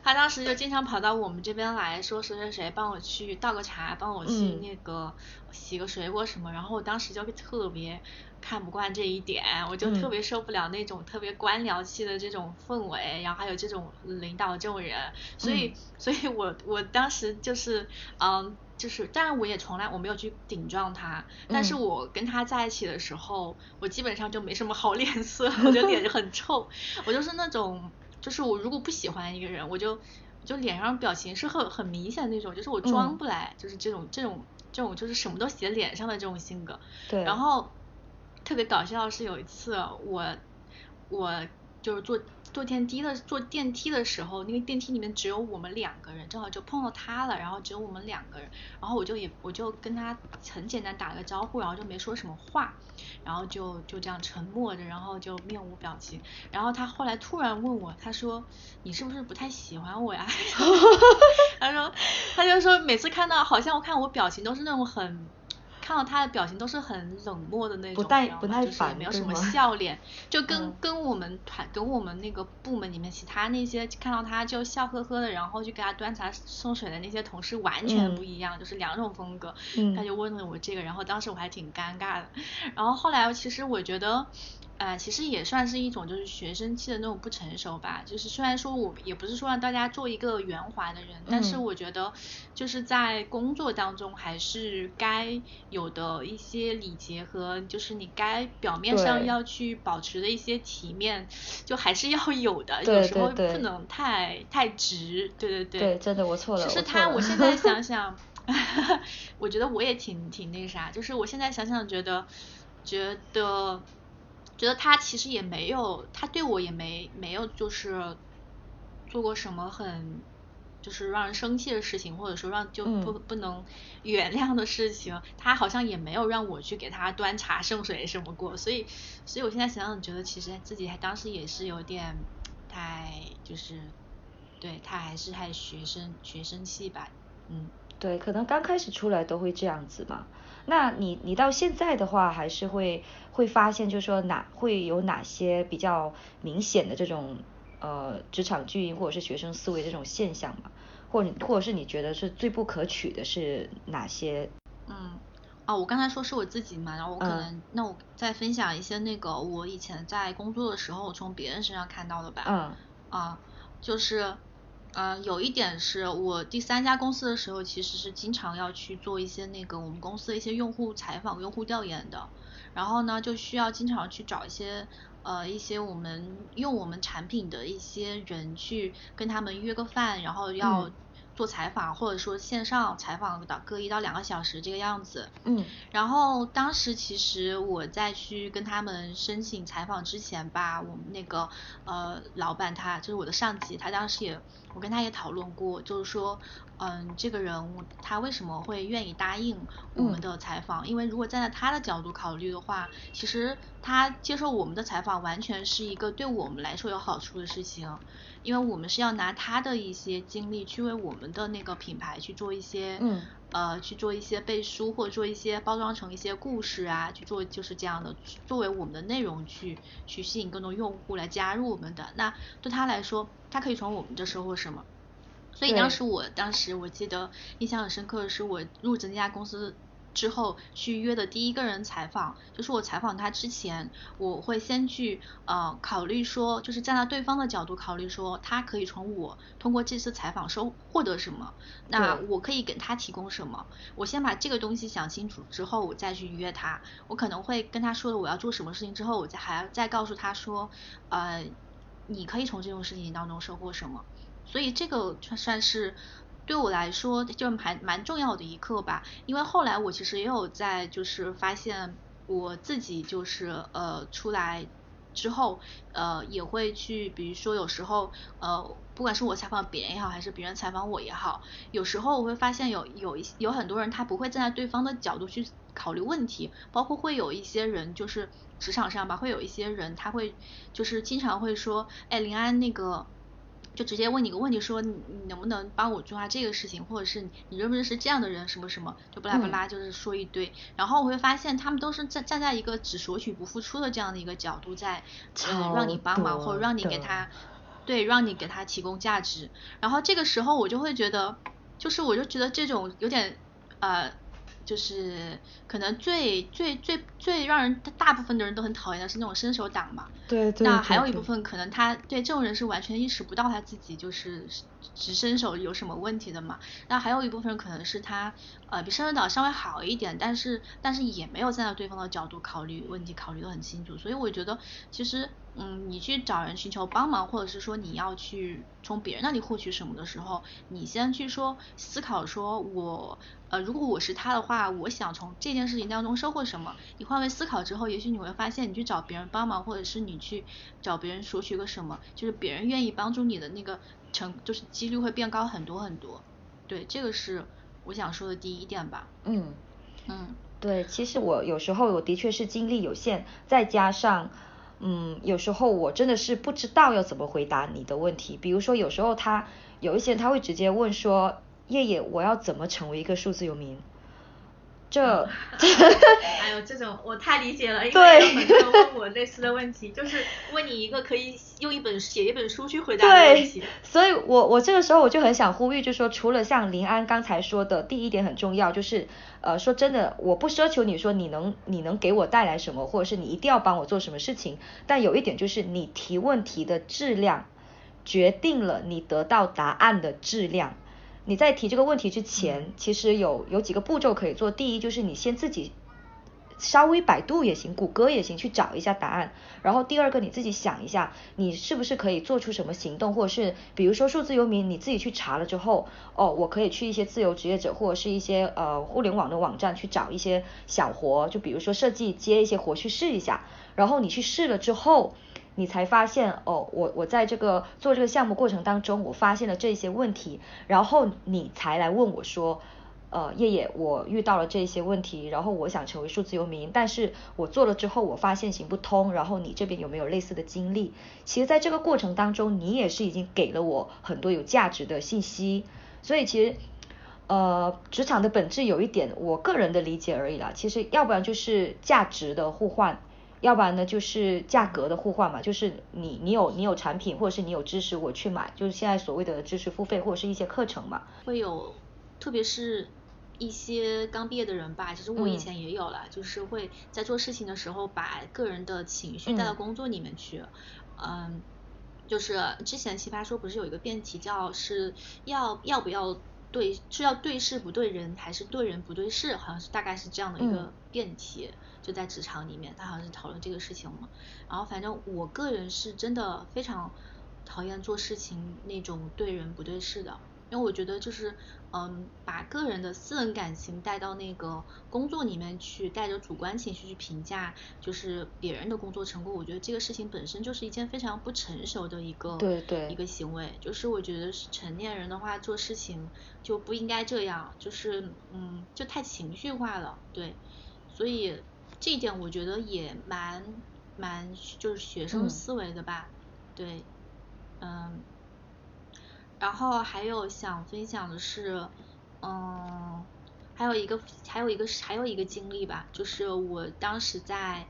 他当时就经常跑到我们这边来说谁谁谁帮我去倒个茶，帮我去那个洗个水果什么，然后我当时就特别看不惯这一点，我就特别受不了那种特别官僚气的这种氛围，然后还有这种领导这种人，所以所以我我当时就是嗯就是当然我也从来我没有去顶撞他，但是我跟他在一起的时候，我基本上就没什么好脸色，我觉得脸就很臭，我就是那种。就是我如果不喜欢一个人，我就就脸上表情是很很明显那种，就是我装不来，就是这种这种这种就是什么都写脸上的这种性格。对。然后特别搞笑的是有一次我我就是坐。坐电梯的坐电梯的时候，那个电梯里面只有我们两个人，正好就碰到他了，然后只有我们两个人，然后我就也我就跟他很简单打个招呼，然后就没说什么话，然后就就这样沉默着，然后就面无表情，然后他后来突然问我，他说你是不是不太喜欢我呀？他说他就说每次看到好像我看我表情都是那种很。看到他的表情都是很冷漠的那种，不耐不耐烦，就是没有什么 笑脸，就跟跟我们团跟我们那个部门里面其他那些看到他就笑呵呵的，然后就给他端茶送水的那些同事完全不一样，就是两种风格。他就问了我这个，然后当时我还挺尴尬的。然后后来其实我觉得，呃，其实也算是一种就是学生期的那种不成熟吧。就是虽然说我也不是说让大家做一个圆滑的人，但是我觉得就是在工作当中还是该有的一些礼节和就是你该表面上要去保持的一些体面，就还是要有的。有时候不能太太直。对对对。对，真的我错了。其实他，我现在 想想，我觉得我也挺挺那啥。就是我现在想想，觉得觉得。觉得他其实也没有，他对我也没没有就是做过什么很就是让人生气的事情，或者说让就不不能 原谅的事情，他好像也没有让我去给他端茶送水什么过，所以所以我现在想想觉得其实自己还当时也是有点太就是对他还是还学生学生气吧，嗯，对，可能刚开始出来都会这样子嘛。那你你到现在的话，还是会会发现，就是说哪会有哪些比较明显的这种呃职场巨婴或者是学生思维这种现象嘛？或者或者是你觉得是最不可取的是哪些？嗯，哦，我刚才说是我自己嘛，然后我可能那我再分享一些那个我以前在工作的时候从别人身上看到的吧。嗯。啊，就是。嗯，有一点是我第三家公司的时候，其实是经常要去做一些那个我们公司的一些用户采访、用户调研的。然后呢，就需要经常去找一些呃一些我们用我们产品的一些人去跟他们约个饭，然后要。做采访或者说线上采访的各一到两个小时这个样子，嗯，然后当时其实我在去跟他们申请采访之前吧，我们那个呃老板他就是我的上级，他当时也我跟他也讨论过，就是说嗯这个人他为什么会愿意答应我们的采访？因为如果站在他的角度考虑的话，其实他接受我们的采访完全是一个对我们来说有好处的事情。因为我们是要拿他的一些经历去为我们的那个品牌去做一些，嗯，呃，去做一些背书或者做一些包装成一些故事啊，去做就是这样的，作为我们的内容去去吸引更多用户来加入我们的。那对他来说，他可以从我们这收获什么？所以当时我当时我记得印象很深刻的是我入职那家公司。之后去约的第一个人采访，就是我采访他之前，我会先去呃考虑说，就是站在对方的角度考虑说，他可以从我通过这次采访收获得什么，那我可以给他提供什么，我先把这个东西想清楚之后，我再去约他，我可能会跟他说的我要做什么事情之后，我再还要再告诉他说，呃，你可以从这种事情当中收获什么，所以这个算是。对我来说就还蛮重要的一课吧，因为后来我其实也有在就是发现我自己就是呃出来之后呃也会去，比如说有时候呃不管是我采访别人也好，还是别人采访我也好，有时候我会发现有有一有很多人他不会站在对方的角度去考虑问题，包括会有一些人就是职场上吧，会有一些人他会就是经常会说，哎林安那个。就直接问你个问题，说你能不能帮我做下这个事情，或者是你认不认识这样的人，什么什么，就巴拉巴拉，就是说一堆。然后我会发现他们都是站站在一个只索取不付出的这样的一个角度，在呃让你帮忙或者让你给他，对，让你给他提供价值。然后这个时候我就会觉得，就是我就觉得这种有点呃。就是可能最最最最让人大部分的人都很讨厌的是那种伸手党嘛。对对。那还有一部分可能他对这种人是完全意识不到他自己就是只伸手有什么问题的嘛。那还有一部分人可能是他呃比伸手党稍微好一点，但是但是也没有站在对方的角度考虑问题，考虑的很清楚。所以我觉得其实嗯你去找人寻求帮忙，或者是说你要去从别人那里获取什么的时候，你先去说思考说我。呃，如果我是他的话，我想从这件事情当中收获什么？你换位思考之后，也许你会发现，你去找别人帮忙，或者是你去找别人索取个什么，就是别人愿意帮助你的那个成，就是几率会变高很多很多。对，这个是我想说的第一点吧。嗯嗯，对，其实我有时候我的确是精力有限，再加上，嗯，有时候我真的是不知道要怎么回答你的问题。比如说，有时候他有一些人他会直接问说。叶叶，我要怎么成为一个数字游民？这这，哎呦，这种我太理解了，因为有很多人问我类似的问题，就是问你一个可以用一本写一本书去回答的问题。所以我我这个时候我就很想呼吁，就是说除了像林安刚才说的第一点很重要，就是呃说真的，我不奢求你说你能你能给我带来什么，或者是你一定要帮我做什么事情，但有一点就是你提问题的质量决定了你得到答案的质量。你在提这个问题之前，其实有有几个步骤可以做。第一就是你先自己稍微百度也行，谷歌也行，去找一下答案。然后第二个你自己想一下，你是不是可以做出什么行动，或者是比如说数字游民，你自己去查了之后，哦，我可以去一些自由职业者或者是一些呃互联网的网站去找一些小活，就比如说设计接一些活去试一下。然后你去试了之后。你才发现哦，我我在这个做这个项目过程当中，我发现了这些问题，然后你才来问我说，呃，叶叶，我遇到了这些问题，然后我想成为数字游民，但是我做了之后，我发现行不通，然后你这边有没有类似的经历？其实，在这个过程当中，你也是已经给了我很多有价值的信息，所以其实，呃，职场的本质有一点我个人的理解而已啦，其实要不然就是价值的互换。要不然呢，就是价格的互换嘛，就是你你有你有产品，或者是你有知识，我去买，就是现在所谓的知识付费或者是一些课程嘛。会有，特别是一些刚毕业的人吧，其实我以前也有了，就是会在做事情的时候把个人的情绪带到工作里面去。嗯，就是之前奇葩说不是有一个辩题叫是要要不要对是要对事不对人，还是对人不对事，好像是大概是这样的一个辩题。就在职场里面，他好像是讨论这个事情嘛。然后反正我个人是真的非常讨厌做事情那种对人不对事的，因为我觉得就是嗯，把个人的私人感情带到那个工作里面去，带着主观情绪去评价就是别人的工作成果，我觉得这个事情本身就是一件非常不成熟的一个对对一个行为。就是我觉得是成年人的话做事情就不应该这样，就是嗯，就太情绪化了，对，所以。这一点我觉得也蛮蛮就是学生思维的吧，对，嗯，然后还有想分享的是，嗯，还有一个还有一个还有一个经历吧，就是我当时在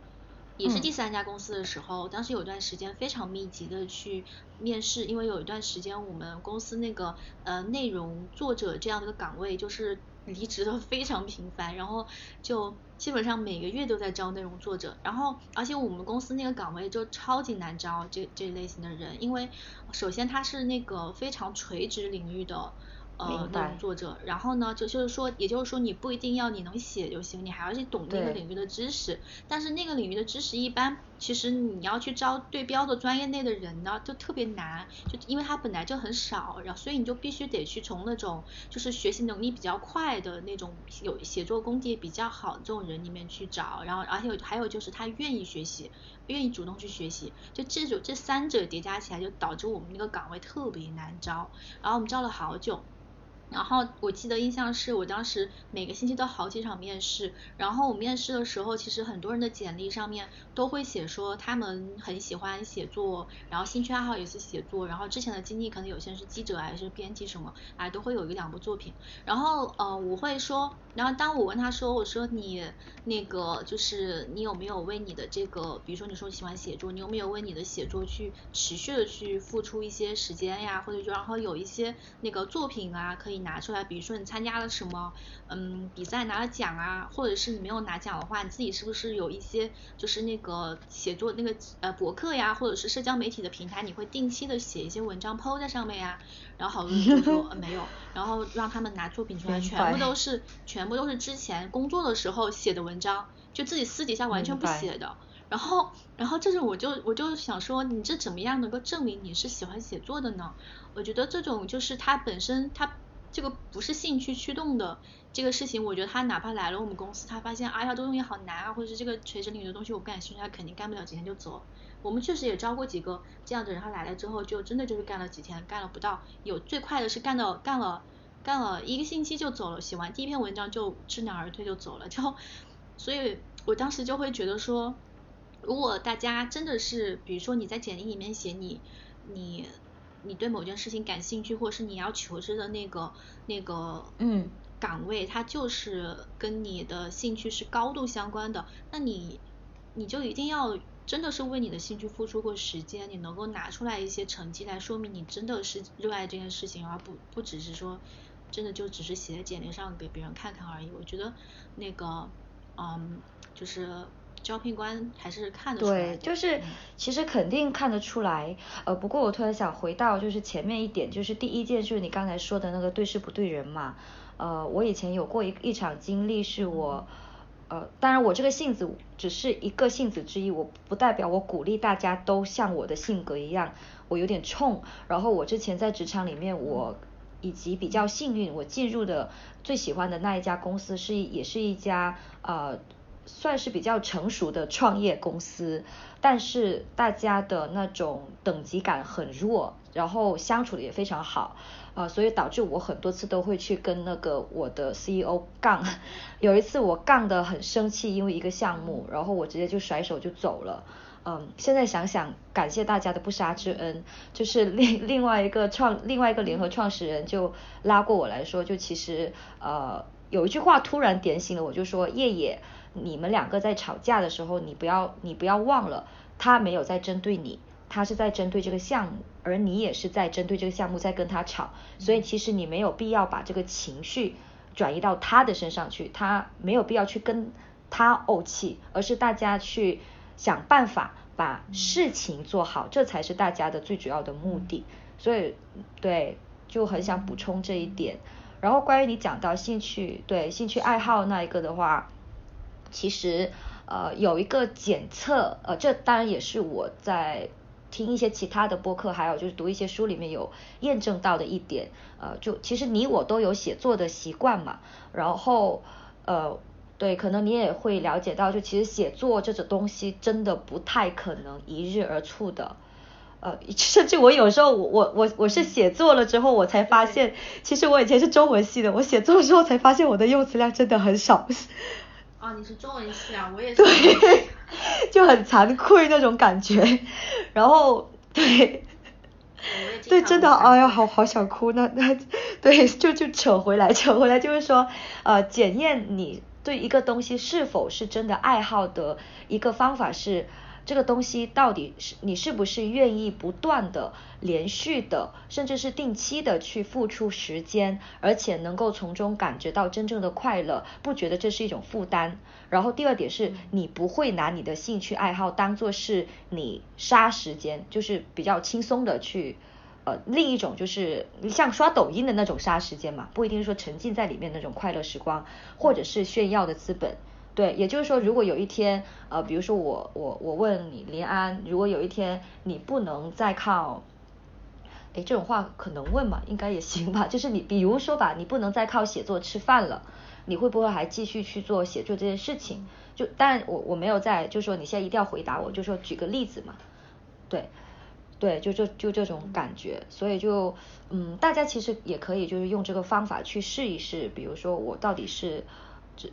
也是第三家公司的时候，当时有段时间非常密集的去面试，因为有一段时间我们公司那个呃内容作者这样的一个岗位就是离职的非常频繁，然后就。基本上每个月都在招内容作者，然后而且我们公司那个岗位就超级难招这这类型的人，因为首先他是那个非常垂直领域的。呃，那种作者，然后呢，就就是说，也就是说，你不一定要你能写就行，你还要去懂那个领域的知识。但是那个领域的知识一般，其实你要去招对标的专业内的人呢，就特别难，就因为他本来就很少，然后所以你就必须得去从那种就是学习能力比较快的那种有写作功底也比较好的这种人里面去找，然后而且还有就是他愿意学习，愿意主动去学习，就这种这三者叠加起来，就导致我们那个岗位特别难招，然后我们招了好久。然后我记得印象是我当时每个星期都好几场面试，然后我面试的时候，其实很多人的简历上面都会写说他们很喜欢写作，然后兴趣爱好也是写作，然后之前的经历可能有些人是记者还是编辑什么，哎都会有一两部作品。然后呃我会说，然后当我问他说，我说你那个就是你有没有为你的这个，比如说你说喜欢写作，你有没有为你的写作去持续的去付出一些时间呀，或者就然后有一些那个作品啊可以。拿出来，比如说你参加了什么，嗯，比赛拿了奖啊，或者是你没有拿奖的话，你自己是不是有一些就是那个写作那个呃博客呀，或者是社交媒体的平台，你会定期的写一些文章 PO 在上面呀？然后好多人就说没有，然后让他们拿作品出来，全部都是全部都是之前工作的时候写的文章，就自己私底下完全不写的。然后，然后这种我就我就想说，你这怎么样能够证明你是喜欢写作的呢？我觉得这种就是它本身它。这个不是兴趣驱动的这个事情，我觉得他哪怕来了我们公司，他发现哎呀，这东西好难啊，或者是这个垂直领域的东西我不感兴趣，他肯定干不了几天就走。我们确实也招过几个这样的人，他来了之后就真的就是干了几天，干了不到，有最快的是干了干了干了一个星期就走了，写完第一篇文章就知难而退就走了。就所以我当时就会觉得说，如果大家真的是，比如说你在简历里面写你你。你对某件事情感兴趣，或者是你要求职的那个那个嗯岗位它就是跟你的兴趣是高度相关的，那你你就一定要真的是为你的兴趣付出过时间，你能够拿出来一些成绩来说明你真的是热爱这件事情，而不不只是说真的就只是写在简历上给别人看看而已。我觉得那个嗯，就是招聘官还是看得出来对，就是其实肯定看得出来。呃，不过我突然想回到就是前面一点，就是第一件就是你刚才说的那个对事不对人嘛。呃，我以前有过一一场经历，是我。呃，当然我这个性子只是一个性子之一，我不代表我鼓励大家都像我的性格一样，我有点冲。然后我之前在职场里面，我以及比较幸运，我进入的最喜欢的那一家公司是也是一家呃算是比较成熟的创业公司，但是大家的那种等级感很弱，然后相处的也非常好。啊，所以导致我很多次都会去跟那个我的 CEO 杠，有一次我杠得很生气，因为一个项目，然后我直接就甩手就走了。嗯，现在想想，感谢大家的不杀之恩，就是另另外一个创另外一个联合创始人就拉过我来说，就其实呃有一句话突然点醒了我，就说叶叶，你们两个在吵架的时候，你不要你不要忘了，他没有在针对你。他是在针对这个项目，而你也是在针对这个项目在跟他吵，所以其实你没有必要把这个情绪转移到他的身上去，他没有必要去跟他怄气，而是大家去想办法把事情做好，这才是大家的最主要的目的。所以对，就很想补充这一点。然后关于你讲到兴趣，对兴趣爱好那一个的话，其实呃有一个检测，呃这当然也是我在。听一些其他的播客，还有就是读一些书里面有验证到的一点，呃，就其实你我都有写作的习惯嘛，然后呃，对，可能你也会了解到，就其实写作这种东西真的不太可能一日而处的，呃，甚至我有时候我我我我是写作了之后，我才发现，其实我以前是中文系的，我写作之后才发现我的用词量真的很少。啊，你是中文系啊，我也是。对。就很惭愧那种感觉，然后对，对，真的，哎呀，好好想哭，那那对，就就扯回来，扯回来就是说，呃，检验你对一个东西是否是真的爱好的一个方法是。这个东西到底是你是不是愿意不断的、连续的，甚至是定期的去付出时间，而且能够从中感觉到真正的快乐，不觉得这是一种负担。然后第二点是你不会拿你的兴趣爱好当做是你杀时间，就是比较轻松的去，呃，另一种就是像刷抖音的那种杀时间嘛，不一定是说沉浸在里面那种快乐时光，或者是炫耀的资本。对，也就是说，如果有一天，呃，比如说我我我问你林安，如果有一天你不能再靠，哎，这种话可能问嘛？应该也行吧。就是你，比如说吧，你不能再靠写作吃饭了，你会不会还继续去做写作这件事情？就，但我我没有在，就说你现在一定要回答我，就说举个例子嘛。对，对，就这就这种感觉，所以就，嗯，大家其实也可以就是用这个方法去试一试，比如说我到底是。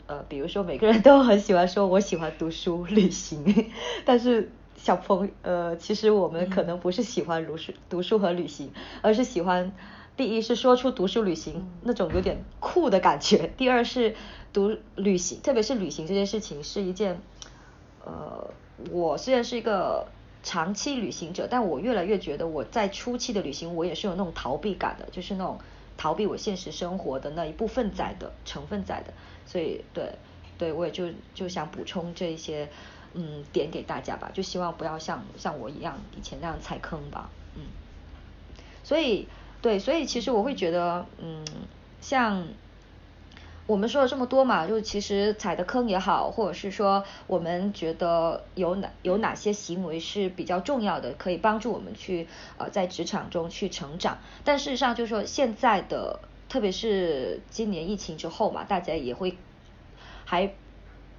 呃，比如说每个人都很喜欢说我喜欢读书、旅行，但是小朋呃，其实我们可能不是喜欢读书、读书和旅行，而是喜欢第一是说出读书、旅行那种有点酷的感觉，第二是读旅行，特别是旅行这件事情是一件，呃，我虽然是一个长期旅行者，但我越来越觉得我在初期的旅行我也是有那种逃避感的，就是那种逃避我现实生活的那一部分在的成分在的。所以对，对我也就就想补充这一些嗯点给大家吧，就希望不要像像我一样以前那样踩坑吧，嗯。所以对，所以其实我会觉得嗯，像我们说了这么多嘛，就其实踩的坑也好，或者是说我们觉得有哪有哪些行为是比较重要的，可以帮助我们去呃在职场中去成长。但事实上就是说现在的。特别是今年疫情之后嘛，大家也会还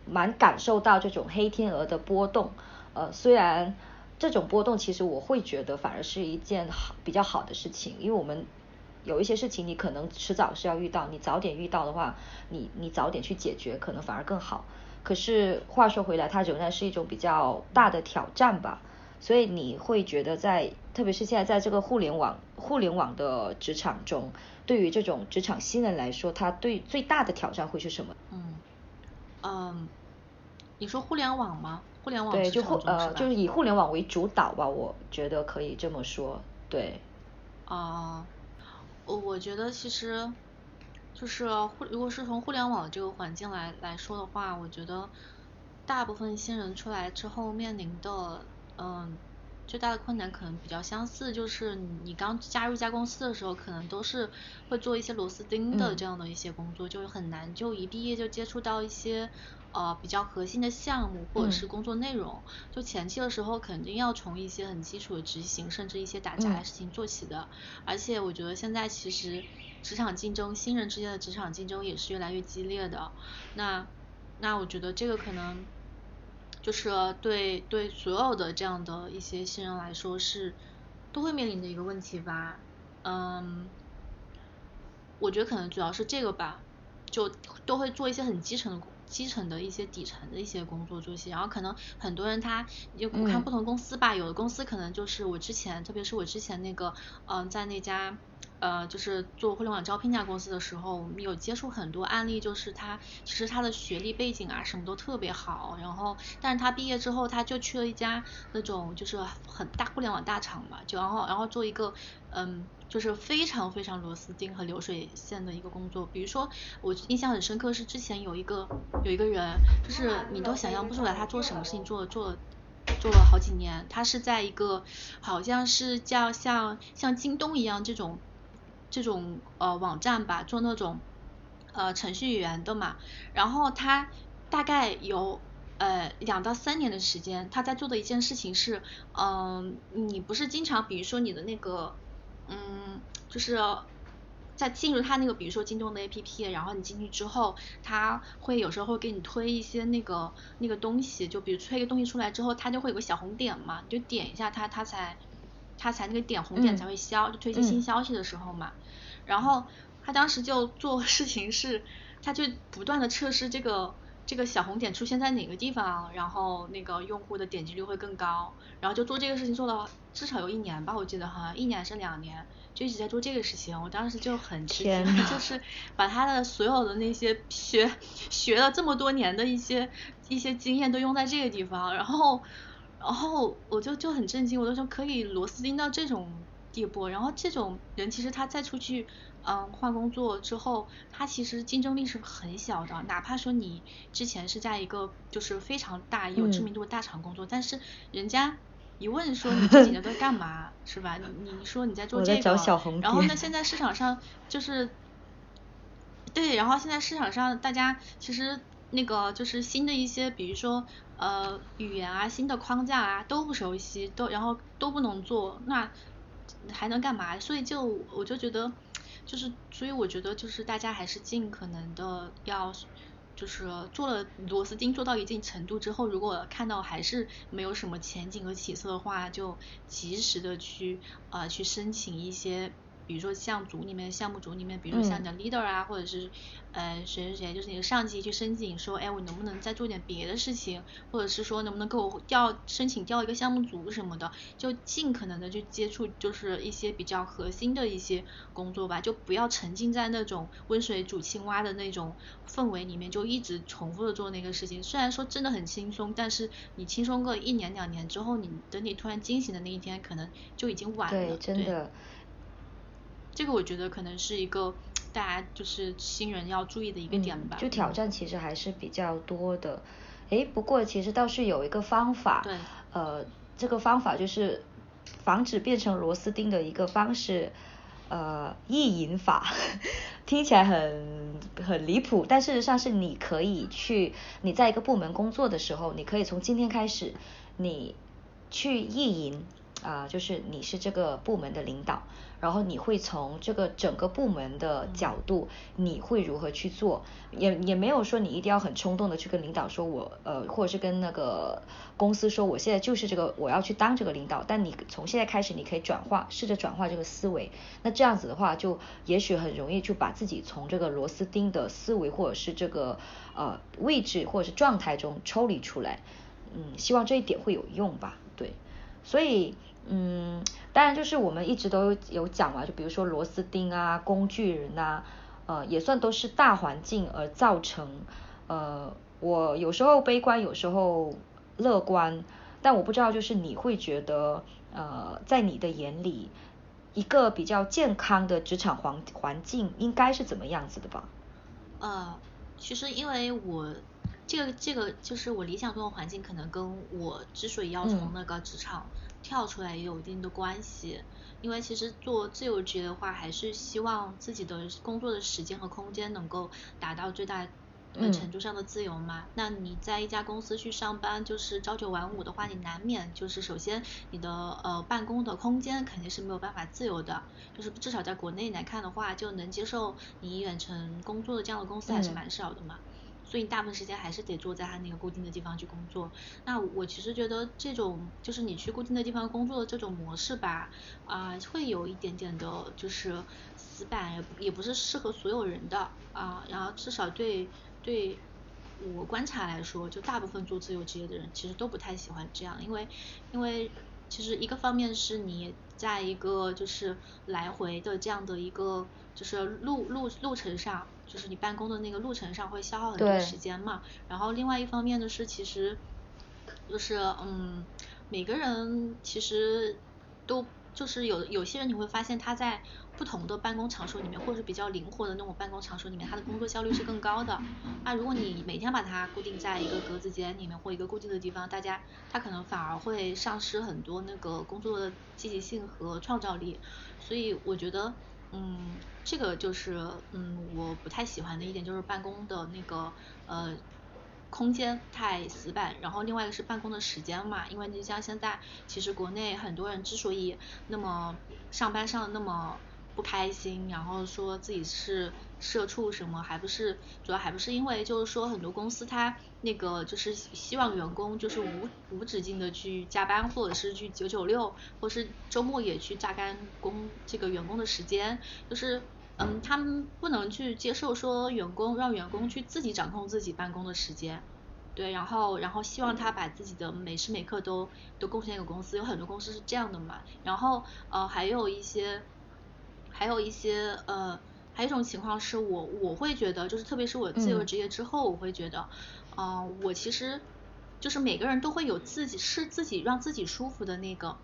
蛮感受到这种黑天鹅的波动。呃，虽然这种波动其实我会觉得反而是一件好比较好的事情，因为我们有一些事情你可能迟早是要遇到，你早点遇到的话，你你早点去解决可能反而更好。可是话说回来，它仍然是一种比较大的挑战吧。所以你会觉得在，特别是现在在这个互联网互联网的职场中，对于这种职场新人来说，他对最大的挑战会是什么？嗯，嗯，你说互联网吗？互联网对，就互呃，就是以互联网为主导吧，我觉得可以这么说，对。啊，我我觉得其实，就是互如果是从互联网这个环境来来说的话，我觉得大部分新人出来之后面临的，嗯，最大的困难可能比较相似，就是你刚加入一家公司的时候，可能都是会做一些螺丝钉的这样的一些工作，就是很难就一毕业就接触到一些。呃，比较核心的项目或者是工作内容，就前期的时候肯定要从一些很基础的执行，甚至一些打杂的事情做起的。而且我觉得现在其实职场竞争，新人之间的职场竞争也是越来越激烈的。那那我觉得这个可能就是对对所有的这样的一些新人来说是都会面临的一个问题吧。嗯，我觉得可能主要是这个吧，就都会做一些很基层的。基层的一些底层的一些工作做些，然后可能很多人他就我看不同公司吧，有的公司可能就是我之前，特别是我之前那个，嗯，在那家。呃，就是做互联网招聘家公司的时候，我们有接触很多案例，就是他其实他的学历背景啊什么都特别好，然后但是他毕业之后他就去了一家那种就是很大互联网大厂嘛，就然后然后做一个嗯就是非常非常螺丝钉和流水线的一个工作。比如说我印象很深刻是之前有一个有一个人，就是你都想象不出来他做什么事情做做做了好几年，他是在一个好像是叫像像京东一样这种。这种呃网站吧，做那种呃程序员的嘛，然后他大概有呃两到三年的时间，他在做的一件事情是，嗯，你不是经常比如说你的那个，嗯，就是在进入他那个比如说京东的 A P P，然后你进去之后，他会有时候会给你推一些那个那个东西，就比如推个东西出来之后，它就会有个小红点嘛，你就点一下它，它才。他才那个点红点才会消，就推一些新消息的时候嘛。然后他当时就做事情是，他就不断的测试这个这个小红点出现在哪个地方，然后那个用户的点击率会更高。然后就做这个事情做了至少有一年吧，我记得好像一年还是两年，就一直在做这个事情。我当时就很吃惊，就是把他的所有的那些学学了这么多年的一些一些经验都用在这个地方，然后。然后我就就很震惊，我就说可以螺丝钉到这种地步，然后这种人其实他再出去嗯换工作之后，他其实竞争力是很小的，哪怕说你之前是在一个就是非常大有知名度的大厂工作，但是人家一问说你这几年都在干嘛，是吧？你你说你在做这个，然后呢现在市场上就是对，然后现在市场上大家其实。那个就是新的一些，比如说呃语言啊，新的框架啊都不熟悉，都然后都不能做，那还能干嘛？所以就我就觉得，就是所以我觉得就是大家还是尽可能的要，就是做了螺丝钉做到一定程度之后，如果看到还是没有什么前景和起色的话，就及时的去呃去申请一些。比如说项组里面、项目组里面，比如说像你的 leader 啊，或者是呃谁谁谁，就是你的上级去申请说，哎，我能不能再做点别的事情，或者是说能不能给我调申请调一个项目组什么的，就尽可能的去接触，就是一些比较核心的一些工作吧，就不要沉浸在那种温水煮青蛙的那种氛围里面，就一直重复的做那个事情。虽然说真的很轻松，但是你轻松个一年两年之后，你等你突然惊醒的那一天，可能就已经晚了。对，真的。这个我觉得可能是一个大家就是新人要注意的一个点吧。就挑战其实还是比较多的，哎，不过其实倒是有一个方法，对，呃，这个方法就是防止变成螺丝钉的一个方式，呃，意淫法，听起来很很离谱，但事实上是你可以去你在一个部门工作的时候，你可以从今天开始，你去意淫。啊，就是你是这个部门的领导，然后你会从这个整个部门的角度，你会如何去做？也也没有说你一定要很冲动的去跟领导说，我呃，或者是跟那个公司说，我现在就是这个我要去当这个领导。但你从现在开始，你可以转化，试着转化这个思维。那这样子的话，就也许很容易就把自己从这个螺丝钉的思维，或者是这个呃位置或者是状态中抽离出来。嗯，希望这一点会有用吧。对。所以，嗯，当然就是我们一直都有讲嘛，就比如说螺丝钉啊、工具人啊，呃，也算都是大环境而造成。呃，我有时候悲观，有时候乐观，但我不知道就是你会觉得，呃，在你的眼里，一个比较健康的职场环环境应该是怎么样子的吧？呃，其实因为我。这个这个就是我理想中的环境，可能跟我之所以要从那个职场跳出来也有一定的关系。因为其实做自由职业的话，还是希望自己的工作的时间和空间能够达到最大程度上的自由嘛。那你在一家公司去上班，就是朝九晚五的话，你难免就是首先你的呃办公的空间肯定是没有办法自由的。就是至少在国内来看的话，就能接受你远程工作的这样的公司还是蛮少的嘛。所以你大部分时间还是得坐在他那个固定的地方去工作。那我其实觉得这种就是你去固定的地方工作的这种模式吧，啊，会有一点点的，就是死板，也不是适合所有人的啊。然后至少对对我观察来说，就大部分做自由职业的人其实都不太喜欢这样，因为因为其实一个方面是你在一个就是来回的这样的一个就是路路路程上。就是你办公的那个路程上会消耗很多时间嘛，然后另外一方面呢是其实，就是嗯，每个人其实都就是有有些人你会发现他在不同的办公场所里面，或者是比较灵活的那种办公场所里面，他的工作效率是更高的。那如果你每天把它固定在一个格子间里面或一个固定的地方，大家他可能反而会丧失很多那个工作的积极性和创造力。所以我觉得。嗯，这个就是嗯，我不太喜欢的一点就是办公的那个呃空间太死板，然后另外一个是办公的时间嘛，因为你像现在其实国内很多人之所以那么上班上的那么。不开心，然后说自己是社畜什么，还不是主要还不是因为就是说很多公司它那个就是希望员工就是无无止境的去加班，或者是去九九六，或是周末也去榨干工这个员工的时间，就是嗯他们不能去接受说员工让员工去自己掌控自己办公的时间，对，然后然后希望他把自己的每时每刻都都贡献给公司，有很多公司是这样的嘛，然后呃还有一些。还有一些呃，还有一种情况是我我会觉得，就是特别是我自由职业之后，我会觉得，嗯，我其实就是每个人都会有自己是自己让自己舒服的那个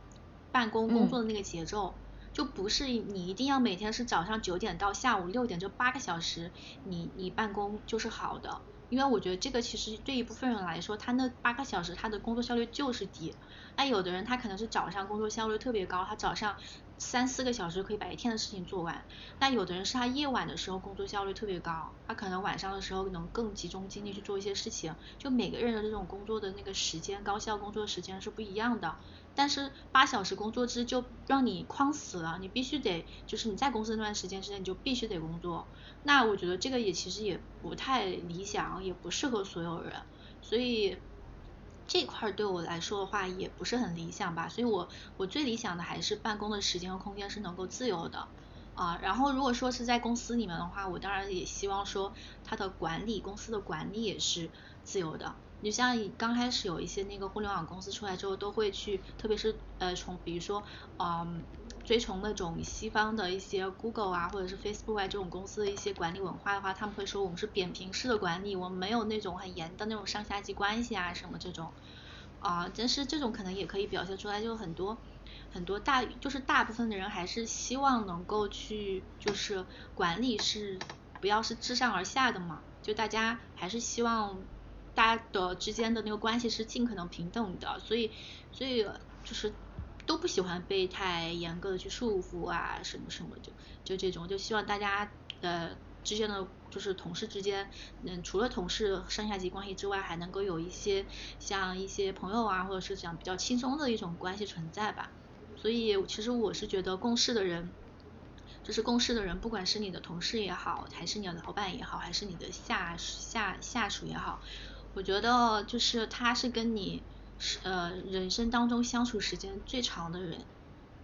办公工作的那个节奏，就不是你一定要每天是早上九点到下午六点就八个小时，你你办公就是好的，因为我觉得这个其实对一部分人来说，他那八个小时他的工作效率就是低，那有的人他可能是早上工作效率特别高，他早上。三四个小时可以把一天的事情做完，那有的人是他夜晚的时候工作效率特别高，他可能晚上的时候能更集中精力去做一些事情。就每个人的这种工作的那个时间，高效工作时间是不一样的。但是八小时工作制就让你框死了，你必须得就是你在公司那段时间之内你就必须得工作。那我觉得这个也其实也不太理想，也不适合所有人，所以。这块对我来说的话也不是很理想吧，所以我我最理想的还是办公的时间和空间是能够自由的啊。然后如果说是在公司里面的话，我当然也希望说它的管理公司的管理也是自由的。你像刚开始有一些那个互联网公司出来之后，都会去，特别是呃从比如说啊。追从那种西方的一些 Google 啊，或者是 Facebook 啊这种公司的一些管理文化的话，他们会说我们是扁平式的管理，我们没有那种很严的那种上下级关系啊什么这种啊，但是这种可能也可以表现出来，就很多很多大就是大部分的人还是希望能够去就是管理是不要是自上而下的嘛，就大家还是希望大家的之间的那个关系是尽可能平等的，所以所以就是。都不喜欢被太严格的去束缚啊，什么什么就就这种，就希望大家呃之间的就是同事之间，嗯，除了同事上下级关系之外，还能够有一些像一些朋友啊，或者是讲比较轻松的一种关系存在吧。所以其实我是觉得共事的人，就是共事的人，不管是你的同事也好，还是你的老板也好，还是你的下下下属也好，我觉得就是他是跟你。是呃，人生当中相处时间最长的人，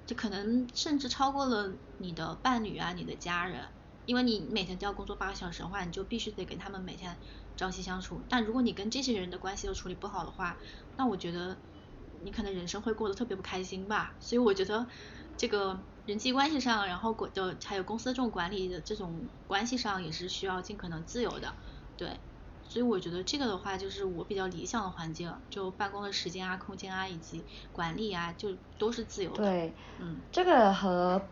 就可能甚至超过了你的伴侣啊，你的家人，因为你每天都要工作八个小时的话，你就必须得跟他们每天朝夕相处。但如果你跟这些人的关系都处理不好的话，那我觉得你可能人生会过得特别不开心吧。所以我觉得这个人际关系上，然后管的还有公司这种管理的这种关系上，也是需要尽可能自由的，对。所以我觉得这个的话，就是我比较理想的环境，就办公的时间啊、空间啊以及管理啊，就都是自由的。对，嗯，这个和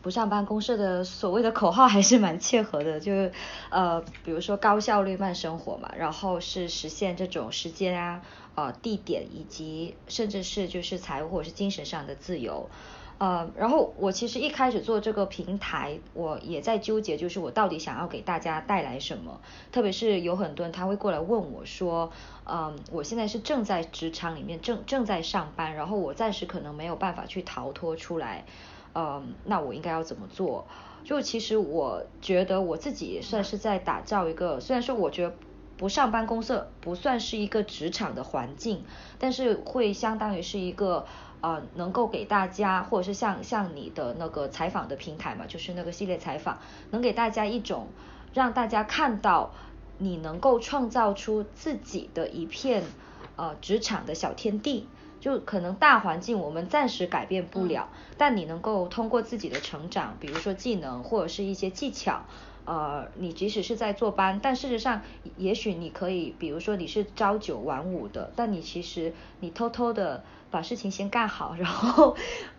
不上班公社的所谓的口号还是蛮切合的，就是呃，比如说高效率慢生活嘛，然后是实现这种时间啊、呃地点以及甚至是就是财务或者是精神上的自由。呃，然后我其实一开始做这个平台，我也在纠结，就是我到底想要给大家带来什么。特别是有很多人他会过来问我说，嗯，我现在是正在职场里面正正在上班，然后我暂时可能没有办法去逃脱出来，嗯，那我应该要怎么做？就其实我觉得我自己也算是在打造一个，虽然说我觉得不上班公社不算是一个职场的环境，但是会相当于是一个。呃，能够给大家，或者是像像你的那个采访的平台嘛，就是那个系列采访，能给大家一种让大家看到你能够创造出自己的一片呃职场的小天地。就可能大环境我们暂时改变不了，但你能够通过自己的成长，比如说技能或者是一些技巧，呃，你即使是在坐班，但事实上也许你可以，比如说你是朝九晚五的，但你其实你偷偷的。把事情先干好，然后，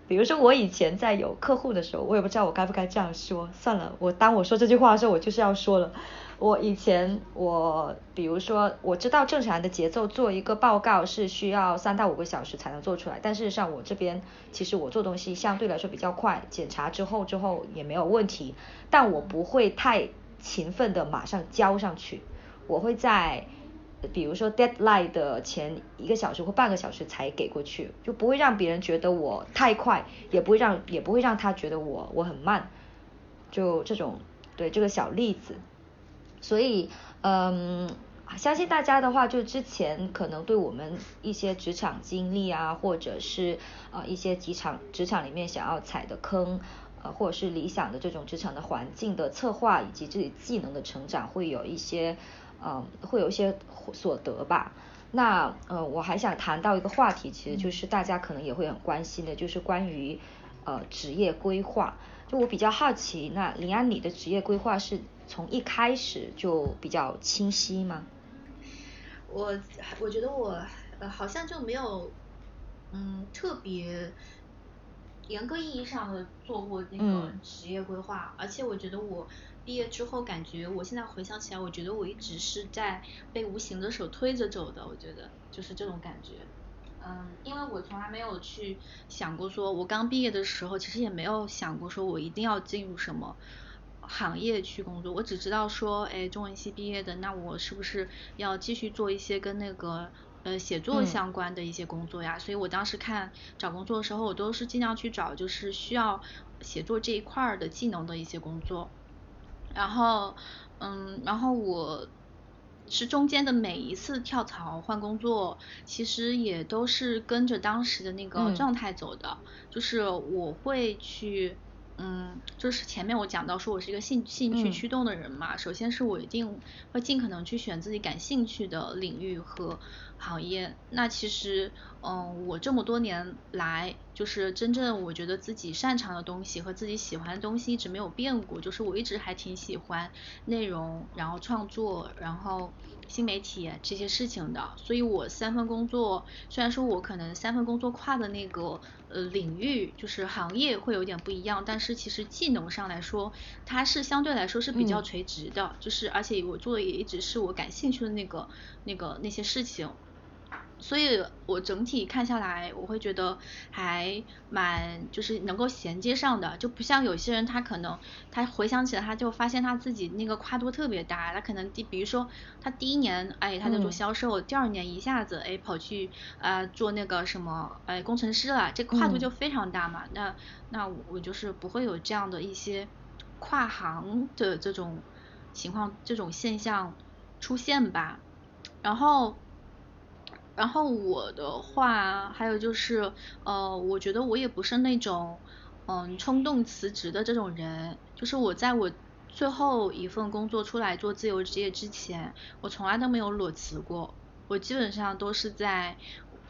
比如说我以前在有客户的时候，我也不知道我该不该这样说，算了，我当我说这句话的时候，我就是要说了。我以前我比如说我知道正常的节奏做一个报告是需要三到五个小时才能做出来，但事实上我这边其实我做东西相对来说比较快，检查之后之后也没有问题，但我不会太勤奋的马上交上去，我会在。比如说 deadline 的前一个小时或半个小时才给过去，就不会让别人觉得我太快，也不会让也不会让他觉得我我很慢，就这种对这个小例子。所以嗯，相信大家的话，就之前可能对我们一些职场经历啊，或者是呃一些职场职场里面想要踩的坑，呃或者是理想的这种职场的环境的策划，以及自己技能的成长，会有一些。嗯，会有一些所得吧。那呃，我还想谈到一个话题，其实就是大家可能也会很关心的，就是关于呃职业规划。就我比较好奇，那林安，你的职业规划是从一开始就比较清晰吗？我我觉得我呃好像就没有嗯特别严格意义上的做过那个职业规划，而且我觉得我。毕业之后，感觉我现在回想起来，我觉得我一直是在被无形的手推着走的。我觉得就是这种感觉，嗯，因为我从来没有去想过，说我刚毕业的时候，其实也没有想过说我一定要进入什么行业去工作。我只知道说，哎，中文系毕业的，那我是不是要继续做一些跟那个呃写作相关的一些工作呀？所以我当时看找工作的时候，我都是尽量去找就是需要写作这一块的技能的一些工作。然后，嗯，然后我是中间的每一次跳槽换工作，其实也都是跟着当时的那个状态走的，就是我会去。嗯，就是前面我讲到说我是一个兴兴趣驱动的人嘛，首先是我一定会尽可能去选自己感兴趣的领域和行业。那其实，嗯，我这么多年来，就是真正我觉得自己擅长的东西和自己喜欢的东西一直没有变过，就是我一直还挺喜欢内容，然后创作，然后。新媒体这些事情的，所以我三份工作，虽然说我可能三份工作跨的那个呃领域就是行业会有点不一样，但是其实技能上来说，它是相对来说是比较垂直的，就是而且我做的也一直是我感兴趣的那个那个那些事情。所以我整体看下来，我会觉得还蛮就是能够衔接上的，就不像有些人他可能他回想起来他就发现他自己那个跨度特别大，他可能第比如说他第一年哎他在做销售，第二年一下子哎跑去呃做那个什么哎工程师了，这跨度就非常大嘛。那那我就是不会有这样的一些跨行的这种情况这种现象出现吧，然后。然后我的话，还有就是，呃，我觉得我也不是那种，嗯，冲动辞职的这种人。就是我在我最后一份工作出来做自由职业之前，我从来都没有裸辞过。我基本上都是在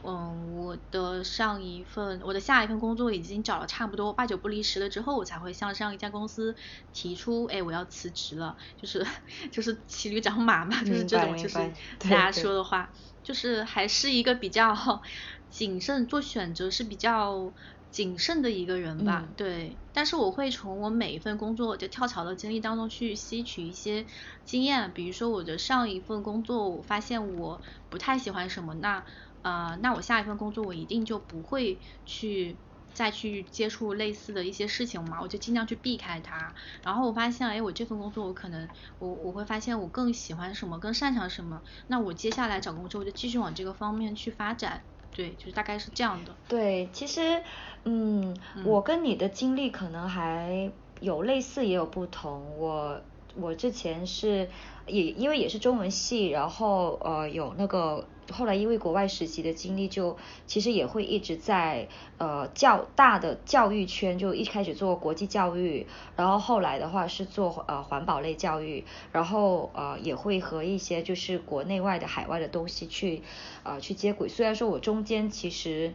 嗯，我的上一份，我的下一份工作已经找了差不多八九不离十了之后，我才会向上一家公司提出，哎，我要辞职了，就是 就是骑驴找马嘛，就是这种就是大家说的话，就是还是一个比较 谨慎做选择是比较谨慎的一个人吧，对。但是我会从我每一份工作就跳槽的经历当中去吸取一些经验，比如说我的上一份工作，我发现我不太喜欢什么，那。呃，那我下一份工作我一定就不会去再去接触类似的一些事情嘛，我就尽量去避开它。然后我发现，哎，我这份工作我可能我我会发现我更喜欢什么，更擅长什么。那我接下来找工作我就继续往这个方面去发展。对，就是大概是这样的。对，其实，嗯，我跟你的经历可能还有类似，也有不同。我我之前是也因为也是中文系，然后呃有那个。后来因为国外实习的经历，就其实也会一直在呃较大的教育圈，就一开始做国际教育，然后后来的话是做呃环保类教育，然后呃也会和一些就是国内外的海外的东西去呃去接轨。虽然说我中间其实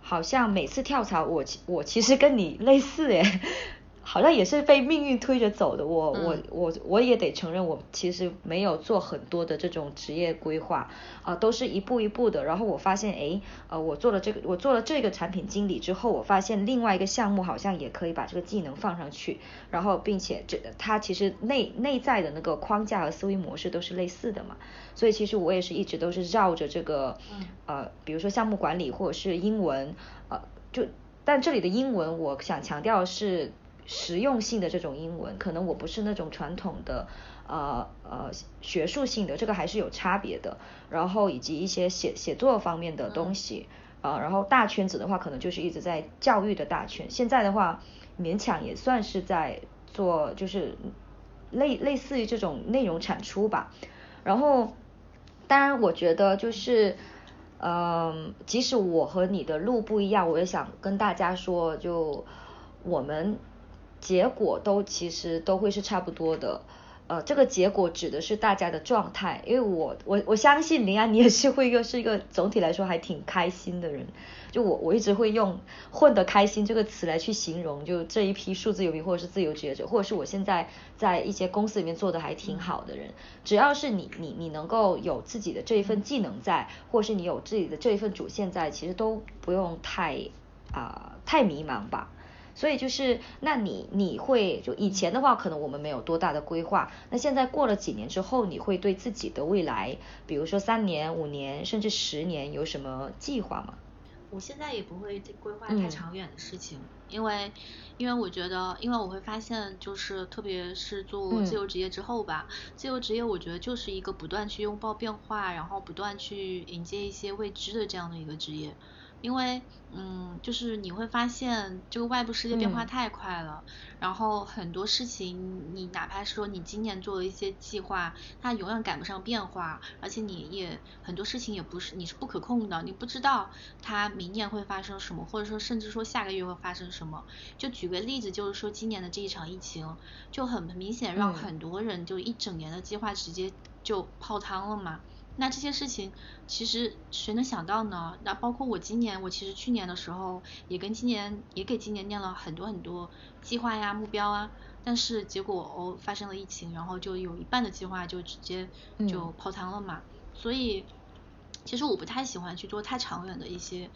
好像每次跳槽，我我其实跟你类似诶。好像也是被命运推着走的，我我我我也得承认，我其实没有做很多的这种职业规划啊，都是一步一步的。然后我发现，哎，呃，我做了这个，我做了这个产品经理之后，我发现另外一个项目好像也可以把这个技能放上去，然后并且这它其实内内在的那个框架和思维模式都是类似的嘛。所以其实我也是一直都是绕着这个，呃，比如说项目管理或者是英文，呃，就但这里的英文，我想强调是。实用性的这种英文，可能我不是那种传统的呃呃学术性的，这个还是有差别的。然后以及一些写写作方面的东西啊，然后大圈子的话，可能就是一直在教育的大圈。现在的话，勉强也算是在做，就是类类似于这种内容产出吧。然后，当然我觉得就是，嗯，即使我和你的路不一样，我也想跟大家说，就我们。结果都其实都会是差不多的，呃，这个结果指的是大家的状态，因为我我我相信林安你也是会又是一个总体来说还挺开心的人，就我我一直会用混得开心这个词来去形容，就这一批数字游民或者是自由职业者，或者是我现在在一些公司里面做的还挺好的人，只要是你你你能够有自己的这一份技能在，或是你有自己的这一份主线在，其实都不用太啊太迷茫吧。所以就是，那你你会就以前的话，可能我们没有多大的规划。那现在过了几年之后，你会对自己的未来，比如说三年、五年，甚至十年，有什么计划吗？我现在也不会规划太长远的事情，因为因为我觉得，因为我会发现，就是特别是做自由职业之后吧，自由职业我觉得就是一个不断去拥抱变化，然后不断去迎接一些未知的这样的一个职业。因为，嗯，就是你会发现这个外部世界变化太快了，然后很多事情你哪怕是说你今年做了一些计划，它永远赶不上变化，而且你也很多事情也不是你是不可控的，你不知道它明年会发生什么，或者说甚至说下个月会发生什么。就举个例子，就是说今年的这一场疫情，就很明显让很多人就一整年的计划直接就泡汤了嘛。那这些事情其实谁能想到呢？那包括我今年，我其实去年的时候也跟今年也给今年念了很多很多计划呀、目标啊，但是结果哦发生了疫情，然后就有一半的计划就直接就泡汤了嘛。所以其实我不太喜欢去做太长远的一些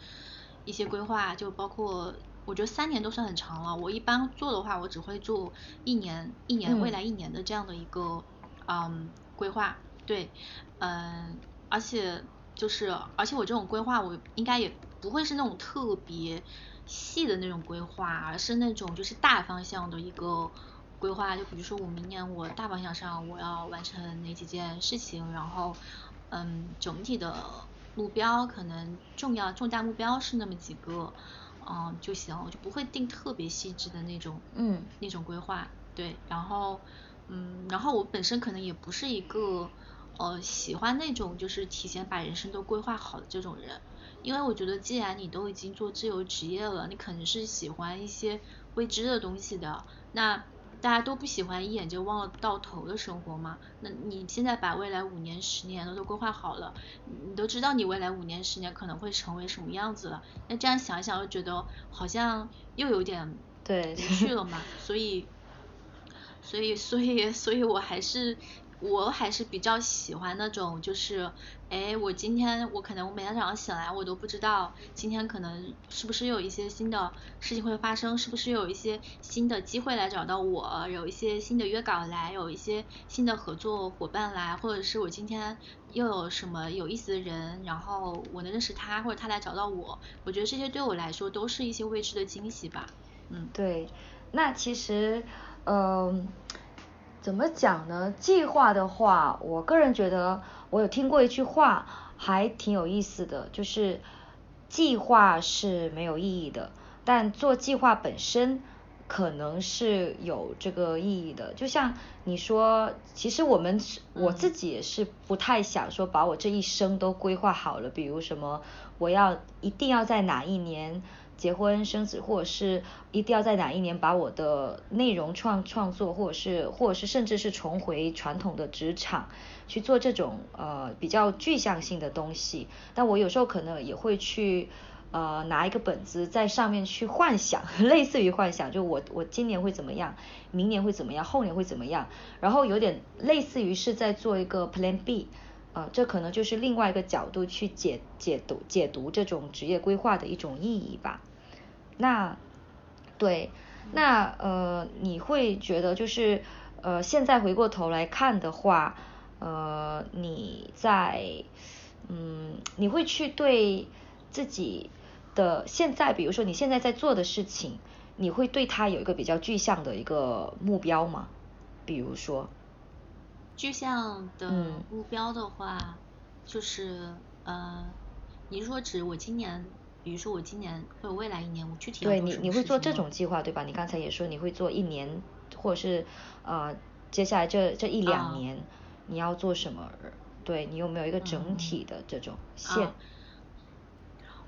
一些规划，就包括我觉得三年都算很长了。我一般做的话，我只会做一年一年未来一年的这样的一个嗯规划。对，嗯，而且就是，而且我这种规划，我应该也不会是那种特别细的那种规划，而是那种就是大方向的一个规划。就比如说，我明年我大方向上我要完成哪几件事情，然后，嗯，整体的目标可能重要重大目标是那么几个，嗯就行，我就不会定特别细致的那种，嗯，那种规划。对，然后，嗯，然后我本身可能也不是一个。呃，喜欢那种就是提前把人生都规划好的这种人，因为我觉得既然你都已经做自由职业了，你肯定是喜欢一些未知的东西的。那大家都不喜欢一眼就望到头的生活嘛。那你现在把未来五年、十年的都规划好了，你都知道你未来五年、十年可能会成为什么样子了。那这样想想，又觉得好像又有点对无趣了嘛。所以，所以，所以，所以我还是。我还是比较喜欢那种，就是，哎，我今天我可能我每天早上醒来，我都不知道今天可能是不是有一些新的事情会发生，是不是有一些新的机会来找到我，有一些新的约稿来，有一些新的合作伙伴来，或者是我今天又有什么有意思的人，然后我能认识他，或者他来找到我，我觉得这些对我来说都是一些未知的惊喜吧。嗯，对，那其实，嗯。怎么讲呢？计划的话，我个人觉得，我有听过一句话，还挺有意思的，就是计划是没有意义的，但做计划本身可能是有这个意义的。就像你说，其实我们我自己也是不太想说把我这一生都规划好了，比如什么我要一定要在哪一年。结婚生子，或者是一定要在哪一年把我的内容创创作，或者是或者是甚至是重回传统的职场去做这种呃比较具象性的东西。但我有时候可能也会去呃拿一个本子在上面去幻想，类似于幻想，就我我今年会怎么样，明年会怎么样，后年会怎么样，然后有点类似于是在做一个 Plan B。呃，这可能就是另外一个角度去解解读解读这种职业规划的一种意义吧。那对，那呃，你会觉得就是呃，现在回过头来看的话，呃，你在嗯，你会去对自己的现在，比如说你现在在做的事情，你会对它有一个比较具象的一个目标吗？比如说。具象的目标的话，就是呃，你是说指我今年，比如说我今年或者未来一年，我具体对你你会做这种计划对吧？你刚才也说你会做一年，或者是呃接下来这这一两年你要做什么？对你有没有一个整体的这种线？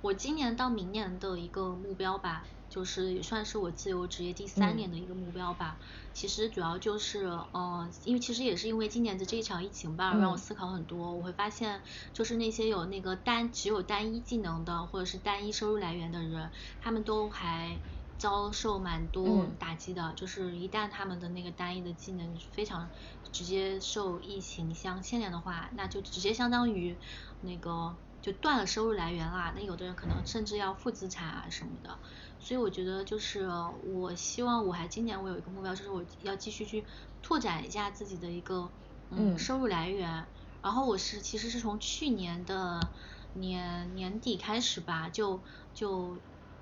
我今年到明年的一个目标吧。就是也算是我自由职业第三年的一个目标吧。其实主要就是，呃，因为其实也是因为今年的这一场疫情吧，让我思考很多。我会发现，就是那些有那个单只有单一技能的，或者是单一收入来源的人，他们都还遭受蛮多打击的。就是一旦他们的那个单一的技能非常直接受疫情相牵连的话，那就直接相当于那个就断了收入来源啦。那有的人可能甚至要负资产啊什么的。所以我觉得就是，我希望我还今年我有一个目标，就是我要继续去拓展一下自己的一个嗯收入来源。然后我是其实是从去年的年年底开始吧，就就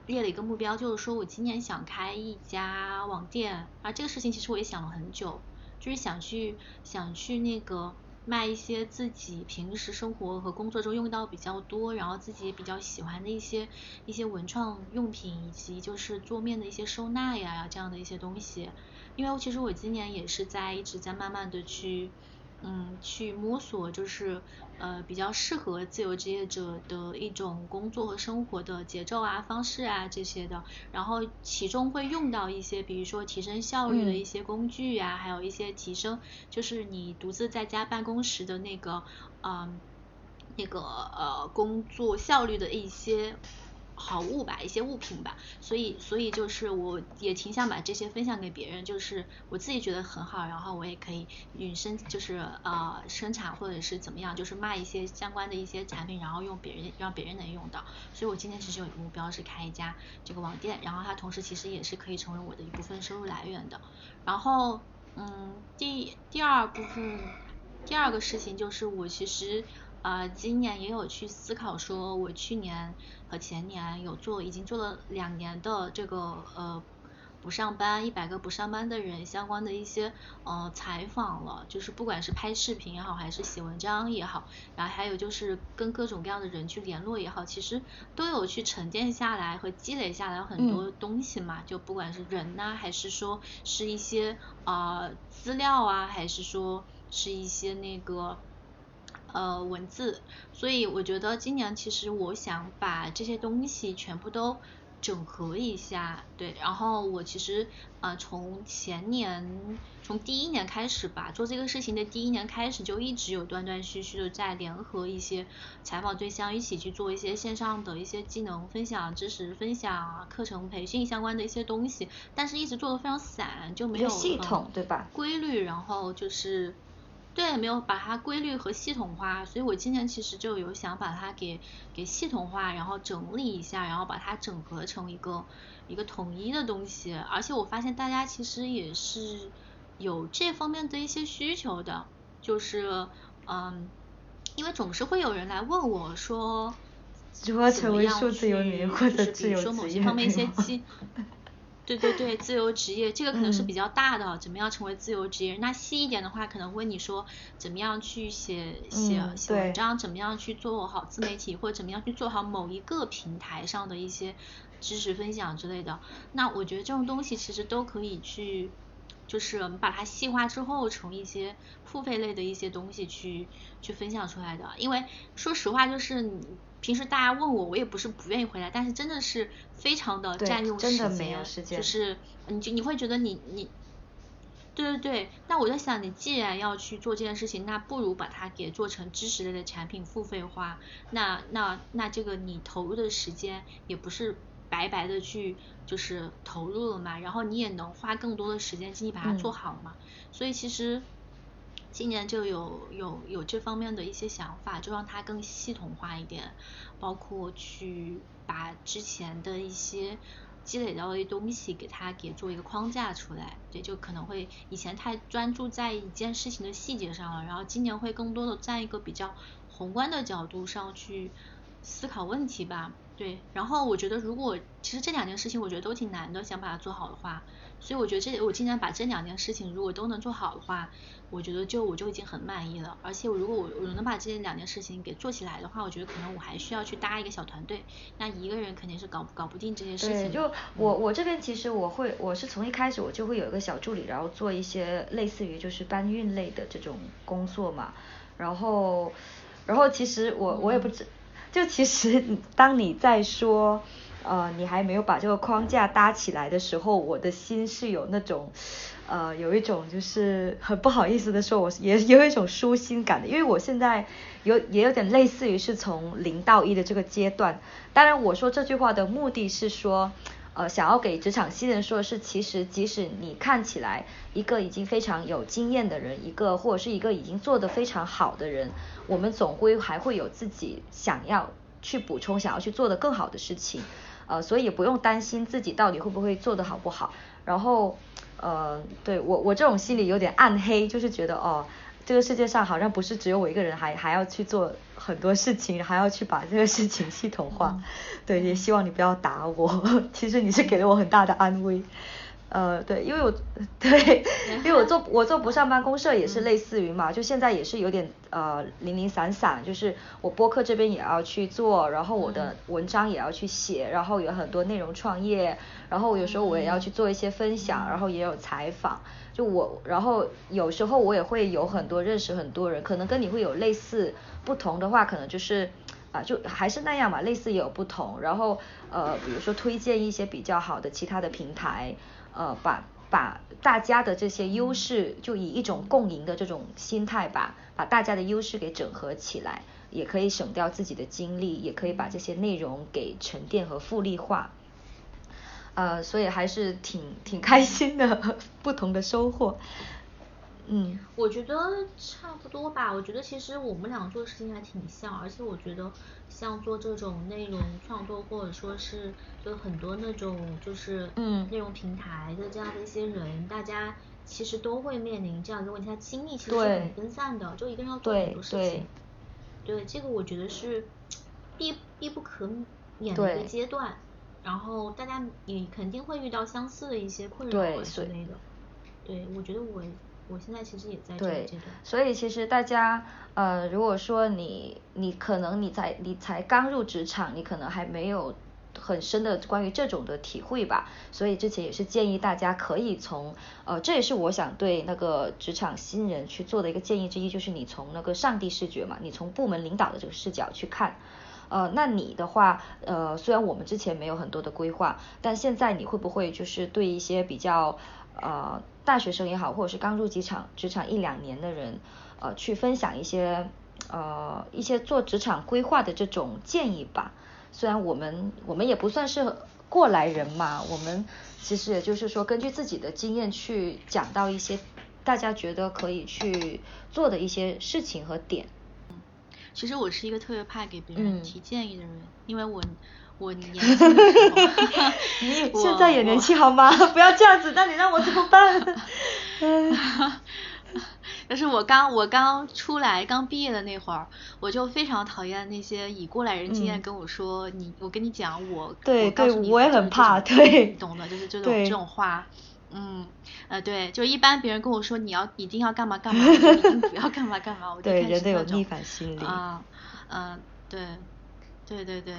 列了一个目标，就是说我今年想开一家网店。而这个事情其实我也想了很久，就是想去想去那个。卖一些自己平时生活和工作中用到比较多，然后自己也比较喜欢的一些一些文创用品，以及就是桌面的一些收纳呀这样的一些东西。因为其实我今年也是在一直在慢慢的去。嗯，去摸索就是呃比较适合自由职业者的一种工作和生活的节奏啊、方式啊这些的，然后其中会用到一些，比如说提升效率的一些工具啊，还有一些提升就是你独自在家办公时的那个嗯那个呃工作效率的一些。好物吧，一些物品吧，所以所以就是我也挺想把这些分享给别人，就是我自己觉得很好，然后我也可以允生就是呃生产或者是怎么样，就是卖一些相关的一些产品，然后用别人让别人能用到。所以我今天其实有一个目标是开一家这个网店，然后它同时其实也是可以成为我的一部分收入来源的。然后嗯，第第二部分第二个事情就是我其实。呃，今年也有去思考，说我去年和前年有做，已经做了两年的这个呃不上班一百个不上班的人相关的一些呃采访了，就是不管是拍视频也好，还是写文章也好，然后还有就是跟各种各样的人去联络也好，其实都有去沉淀下来和积累下来很多东西嘛，就不管是人呐，还是说是一些啊资料啊，还是说是一些那个。呃，文字，所以我觉得今年其实我想把这些东西全部都整合一下，对，然后我其实呃从前年从第一年开始吧，做这个事情的第一年开始就一直有断断续续的在联合一些采访对象一起去做一些线上的一些技能分享、知识分享、课程培训相关的一些东西，但是一直做的非常散，就没有系统对吧？规律，然后就是。对，没有把它规律和系统化，所以我今年其实就有想把它给给系统化，然后整理一下，然后把它整合成一个一个统一的东西。而且我发现大家其实也是有这方面的一些需求的，就是嗯，因为总是会有人来问我说，如何成为数字游民或者自由职业？对对对，自由职业这个可能是比较大的，怎么样成为自由职业？那细一点的话，可能问你说怎么样去写写写文章，怎么样去做好自媒体，或者怎么样去做好某一个平台上的一些知识分享之类的。那我觉得这种东西其实都可以去，就是我们把它细化之后，成一些付费类的一些东西去去分享出来的。因为说实话，就是你。平时大家问我，我也不是不愿意回答，但是真的是非常的占用时间，就是你就你会觉得你你，对对对，那我在想，你既然要去做这件事情，那不如把它给做成知识类的产品付费化，那那那这个你投入的时间也不是白白的去就是投入了嘛，然后你也能花更多的时间精力把它做好嘛，所以其实。今年就有有有这方面的一些想法，就让它更系统化一点，包括去把之前的一些积累到的东西给它给做一个框架出来，对，就可能会以前太专注在一件事情的细节上了，然后今年会更多的在一个比较宏观的角度上去思考问题吧，对，然后我觉得如果其实这两件事情我觉得都挺难的，想把它做好的话。所以我觉得这我尽量把这两件事情如果都能做好的话，我觉得就我就已经很满意了。而且我如果我我能把这两件事情给做起来的话，我觉得可能我还需要去搭一个小团队。那一个人肯定是搞搞不定这些事情。对，就我我这边其实我会我是从一开始我就会有一个小助理，然后做一些类似于就是搬运类的这种工作嘛。然后然后其实我我也不知，就其实 当你在说。呃，你还没有把这个框架搭起来的时候，我的心是有那种，呃，有一种就是很不好意思的说，我也有一种舒心感的，因为我现在有也有点类似于是从零到一的这个阶段。当然，我说这句话的目的是说，呃，想要给职场新人说的是，其实即使你看起来一个已经非常有经验的人，一个或者是一个已经做得非常好的人，我们总归还会有自己想要去补充、想要去做的更好的事情。呃，所以也不用担心自己到底会不会做得好不好。然后，呃，对我我这种心里有点暗黑，就是觉得哦，这个世界上好像不是只有我一个人，还还要去做很多事情，还要去把这个事情系统化。对，也希望你不要打我，其实你是给了我很大的安慰。呃，对，因为我 对，因为我做我做不上班公社也是类似于嘛，就现在也是有点呃零零散散，就是我播客这边也要去做，然后我的文章也要去写，然后有很多内容创业，然后有时候我也要去做一些分享，然后也有采访，就我，然后有时候我也会有很多认识很多人，可能跟你会有类似，不同的话可能就是啊就还是那样嘛，类似也有不同，然后呃比如说推荐一些比较好的其他的平台。呃，把把大家的这些优势，就以一种共赢的这种心态吧，把大家的优势给整合起来，也可以省掉自己的精力，也可以把这些内容给沉淀和复利化。呃，所以还是挺挺开心的，不同的收获。嗯，我觉得差不多吧。我觉得其实我们两个做的事情还挺像，而且我觉得像做这种内容创作，或者说是就很多那种就是嗯内容平台的这样的一些人，大家其实都会面临这样一个问题，他精力其实是很分散的，就一个人要做很多事情。对，这个我觉得是必必不可免的一个阶段。然后大家也肯定会遇到相似的一些困扰啊之类的。对，我觉得我。我现在其实也在这个阶段，所以其实大家呃，如果说你你可能你在你才刚入职场，你可能还没有很深的关于这种的体会吧，所以之前也是建议大家可以从呃，这也是我想对那个职场新人去做的一个建议之一，就是你从那个上帝视觉嘛，你从部门领导的这个视角去看。呃，那你的话，呃，虽然我们之前没有很多的规划，但现在你会不会就是对一些比较呃大学生也好，或者是刚入职场职场一两年的人，呃，去分享一些呃一些做职场规划的这种建议吧？虽然我们我们也不算是过来人嘛，我们其实也就是说根据自己的经验去讲到一些大家觉得可以去做的一些事情和点。其实我是一个特别怕给别人嗯提建议的人，因为我我年轻的时候，现在也年轻好吗？不要这样子，那你让我怎么办？嗯但是我刚我刚出来刚毕业的那会儿，我就非常讨厌那些以过来人经验嗯跟我说、你我跟你讲我对我对我也很怕对你懂的，就是这种这种话。嗯，呃，对，就一般别人跟我说你要一定要干嘛干嘛，一定不要干嘛干嘛，我就对开始那种人都有逆反心理啊，嗯、对，对对对，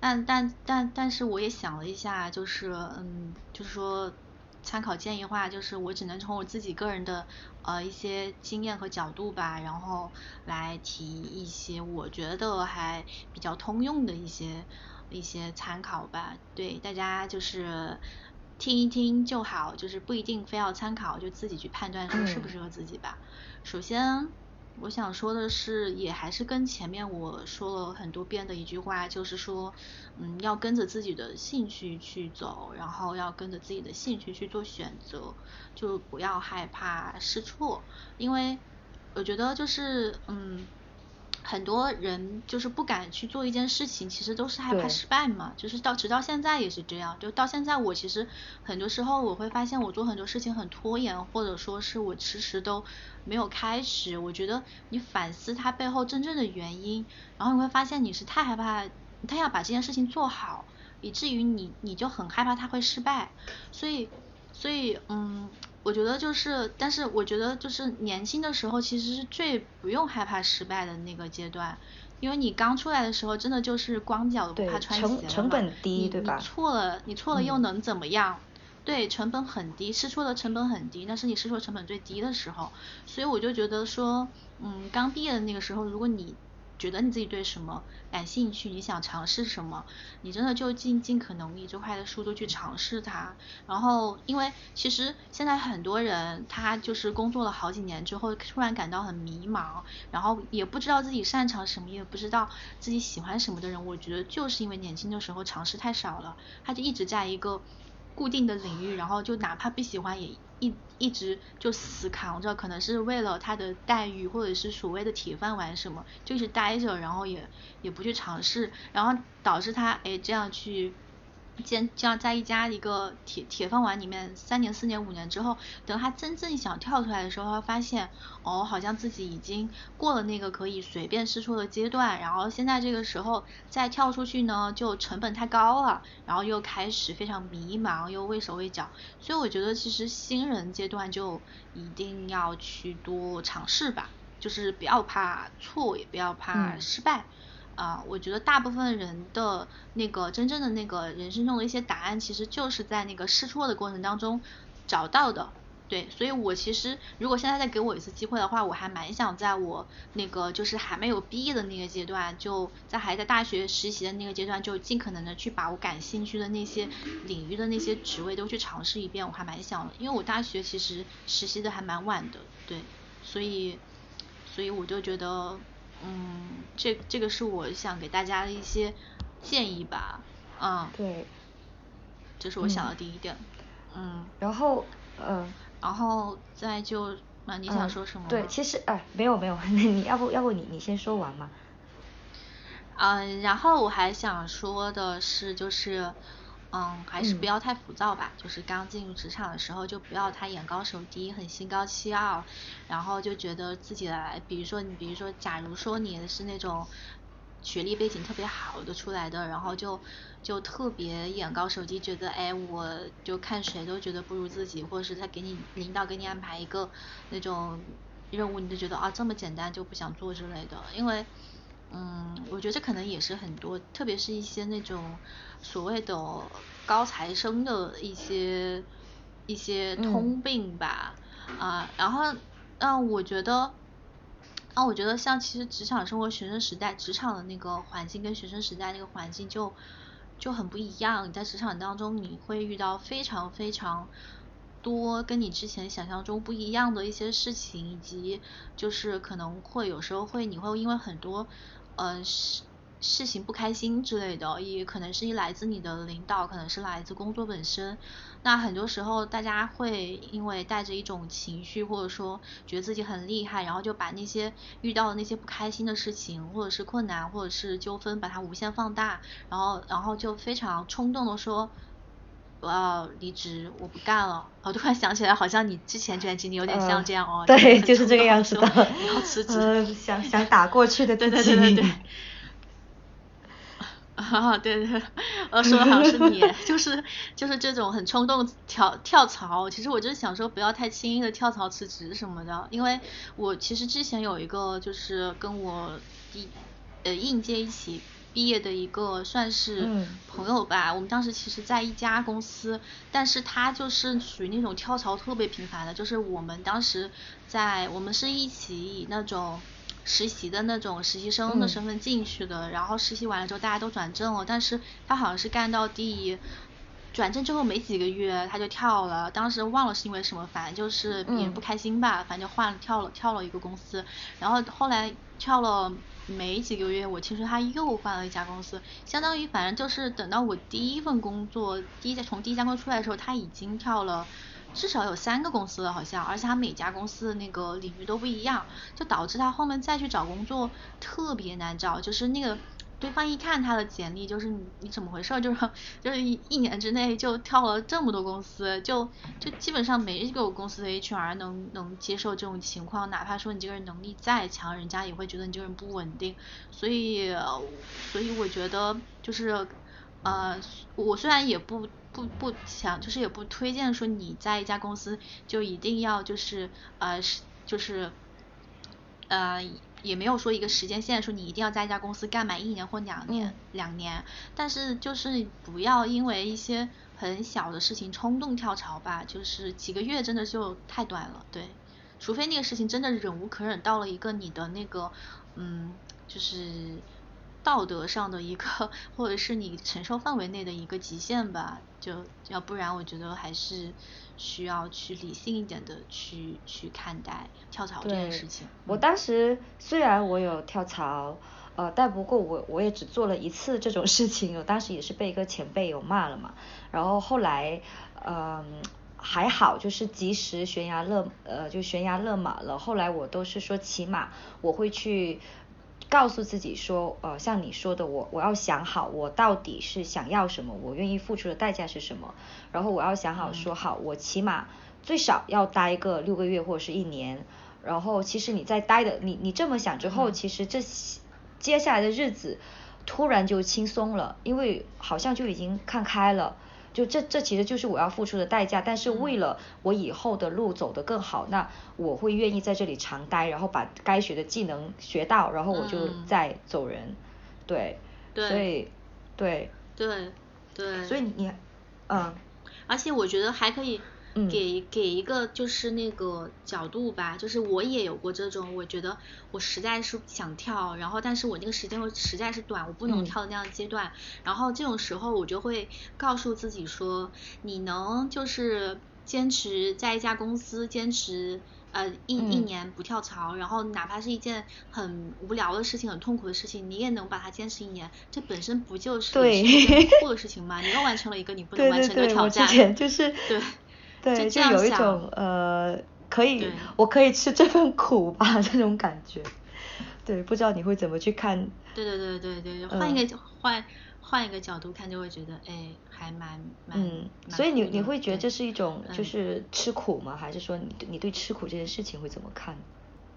但但但但是我也想了一下，就是嗯，就是说参考建议的话，就是我只能从我自己个人的呃一些经验和角度吧，然后来提一些我觉得还比较通用的一些一些参考吧。对，大家就是听一听就好，就是不一定非要参考，就自己去判断说适不嗯适合自己吧。首先，我想说的是，也还是跟前面我说了很多遍的一句话，就是说，嗯，要跟着自己的兴趣去走，然后要跟着自己的兴趣去做选择，就不要害怕试错，因为我觉得就是，嗯。很多人就是不敢去做一件事情，其实都是害怕失败嘛。就是到直到现在也是这样，就到现在我其实很多时候我会发现我做很多事情很拖延，或者说是我迟迟都没有开始。我觉得你反思它背后真正的原因，然后你会发现你是太害怕，你太要把这件事情做好，以至于你你就很害怕它会失败。所以所以嗯。我觉得就是，但是我觉得就是年轻的时候其实是最不用害怕失败的那个阶段，因为你刚出来的时候真的就是光脚不怕穿鞋成本低你对吧你错了，你错了又嗯能怎么样？对，成本很低，试错的成本很低，那是你试错成本最低的时候，所以我就觉得说，嗯，刚毕业的那个时候，如果你觉得你自己对什么感兴趣，你想尝试什么，你真的就尽尽可能以最快的速度去尝试它。然后，因为其实现在很多人他就是工作了好几年之后，突然感到很迷茫，然后也不知道自己擅长什么，也不知道自己喜欢什么的人，我觉得就是因为年轻的时候尝试太少了，他就一直在一个固定的领域，然后就哪怕不喜欢也一一直就死扛着，可能是为了他的待遇或者是所谓的铁饭碗什么，就一直待着，然后也也不去尝试，然后导致他哎这样去。坚这样在一家一个铁铁饭碗里面三年四年五年之后，等他真正想跳出来的时候，他发现哦，好像自己已经过了那个可以随便试错的阶段，然后现在这个时候再跳出去呢，就成本太高了，然后又开始非常迷茫，又畏手畏脚，所以我觉得其实新人阶段就一定要去多尝试吧，就是不要怕错，也不要怕嗯失败。啊、我觉得大部分人的那个真正的那个人生中的一些答案，其实就是在那个试错的过程当中找到的。对，所以我其实如果现在再给我一次机会的话，我还蛮想在我那个就是还没有毕业的那个阶段，就在还在大学实习的那个阶段，就尽可能的去把我感兴趣的那些领域的那些职位都去尝试一遍，我还蛮想的。因为我大学其实实习的还蛮晚的，对，所以所以我就觉得，嗯，这这个是我想给大家的一些建议吧，嗯，对，这是我想嗯的第一点，嗯，然后呃，然后再就，那，你想嗯说什么吗？对，其实哎，没有没有，你要不要不你你先说完嘛？嗯，然后我还想说的是，就是，嗯，还是不嗯要太浮躁吧。就是刚进入职场的时候，就不要太眼高手低，很心高气傲，然后就觉得自己来，比如说你，比如说，假如说你是那种学历背景特别好的出来的，然后就就特别眼高手低，觉得哎，我就看谁都觉得不如自己，或者是他给你领导给你安排一个那种任务，你就觉得啊这么简单就不想做之类的，因为。嗯，我觉得这可能也是很多，特别是一些那种所谓的高材生的一些一些嗯通病吧。啊，然后，嗯，我觉得，啊，我觉得像其实职场生活、学生时代，职场的那个环境跟学生时代那个环境就就很不一样。你在职场当中，你会遇到非常非常多跟你之前想象中不一样的一些事情，以及就是可能会有时候会你会因为很多嗯事事情不开心之类的，也可能是来自你的领导，可能是来自工作本身。那很多时候，大家会因为带着一种情绪，或者说觉得自己很厉害，然后就把那些遇到的那些不开心的事情，或者是困难，或者是纠纷，把它无限放大，然后然后就非常冲动的说我要离职，我不干了。我突然想起来，好像你之前这段经历有点像这样哦。对，就是这个样子的。要辞职，想想打过去的对对对对对。啊，对对，我说的好像是你，就是就是这种很冲动跳跳槽。其实我就是想说，不要太轻易的跳槽辞职什么的，因为我其实之前有一个就是跟我一呃应届一起毕业的一个算是朋友吧，我们当时其实在一家公司，但是他就是属于那种跳槽特别频繁的，就是我们当时在我们是一起以那种。实习的那种实习生的身份进去的，然后实习完了之后大家都转正了，但是他好像是干到第转正之后没几个月他就跳了，当时忘了是因为什么，反正就是也不开心吧，反正就换了跳了跳了一个公司，然后后来跳了没几个月，我听说他又换了一家公司，相当于反正就是等到我第一份工作第一家从第一家公司出来的时候，他已经跳了。至少有三个公司了，好像，而且他每家公司的那个领域都不一样，就导致他后面再去找工作特别难找，就是那个对方一看他的简历，就是你你怎么回事？就是就是一一年之内就跳了这么多公司，就就基本上没一个公司的 HR 能能接受这种情况，哪怕说你这个人能力再强，人家也会觉得你这个人不稳定，所以所以我觉得就是呃，我虽然也不。不不想，就是也不推荐说你在一家公司就一定要就是呃是就是呃也没有说一个时间线说你一定要在一家公司干满一年或两年两年，但是就是不要因为一些很小的事情冲动跳槽吧，就是几个月真的就太短了，对，除非那个事情真的忍无可忍到了一个你的那个嗯就是。道德上的一个，或者是你承受范围内的一个极限吧，就要不然我觉得还是需要去理性一点的去去看待跳槽这件事情。我当时虽然我有跳槽，呃，但不过我我也只做了一次这种事情，我当时也是被一个前辈有骂了嘛，然后后来嗯还好，就是及时悬崖勒呃就悬崖勒马了，后来我都是说起码我会去。告诉自己说，呃，像你说的，我我要想好，我到底是想要什么，我愿意付出的代价是什么，然后我要想好说好，我起码最少要待个六个月或者是一年，然后其实你在待的，你你这么想之后，其实这接下来的日子突然就轻松了，因为好像就已经看开了。就这这其实就是我要付出的代价，但是为了我以后的路走得更好，那我会愿意在这里长待，然后把该学的技能学到，然后我就再走人，对，所以对。对对，所以你嗯，而且我觉得还可以。给给一个就是那个角度吧，就是我也有过这种，我觉得我实在是想跳，然后但是我那个时间实在是短，我不能跳的那样的阶段，然后这种时候我就会告诉自己说，你能就是坚持在一家公司坚持呃一一年不跳槽，然后哪怕是一件很无聊的事情、很痛苦的事情，你也能把它坚持一年，这本身不就是一件不错的事情吗？你又完成了一个你不能完成的挑战，就是对。对，就有一种呃，可以，我可以吃这份苦吧，这种感觉。对，不知道你会怎么去看？对对对对对，换一个换换一个角度看，就会觉得哎，还蛮蛮。嗯，所以你你会觉得这是一种就是吃苦吗？还是说你你对吃苦这件事情会怎么看？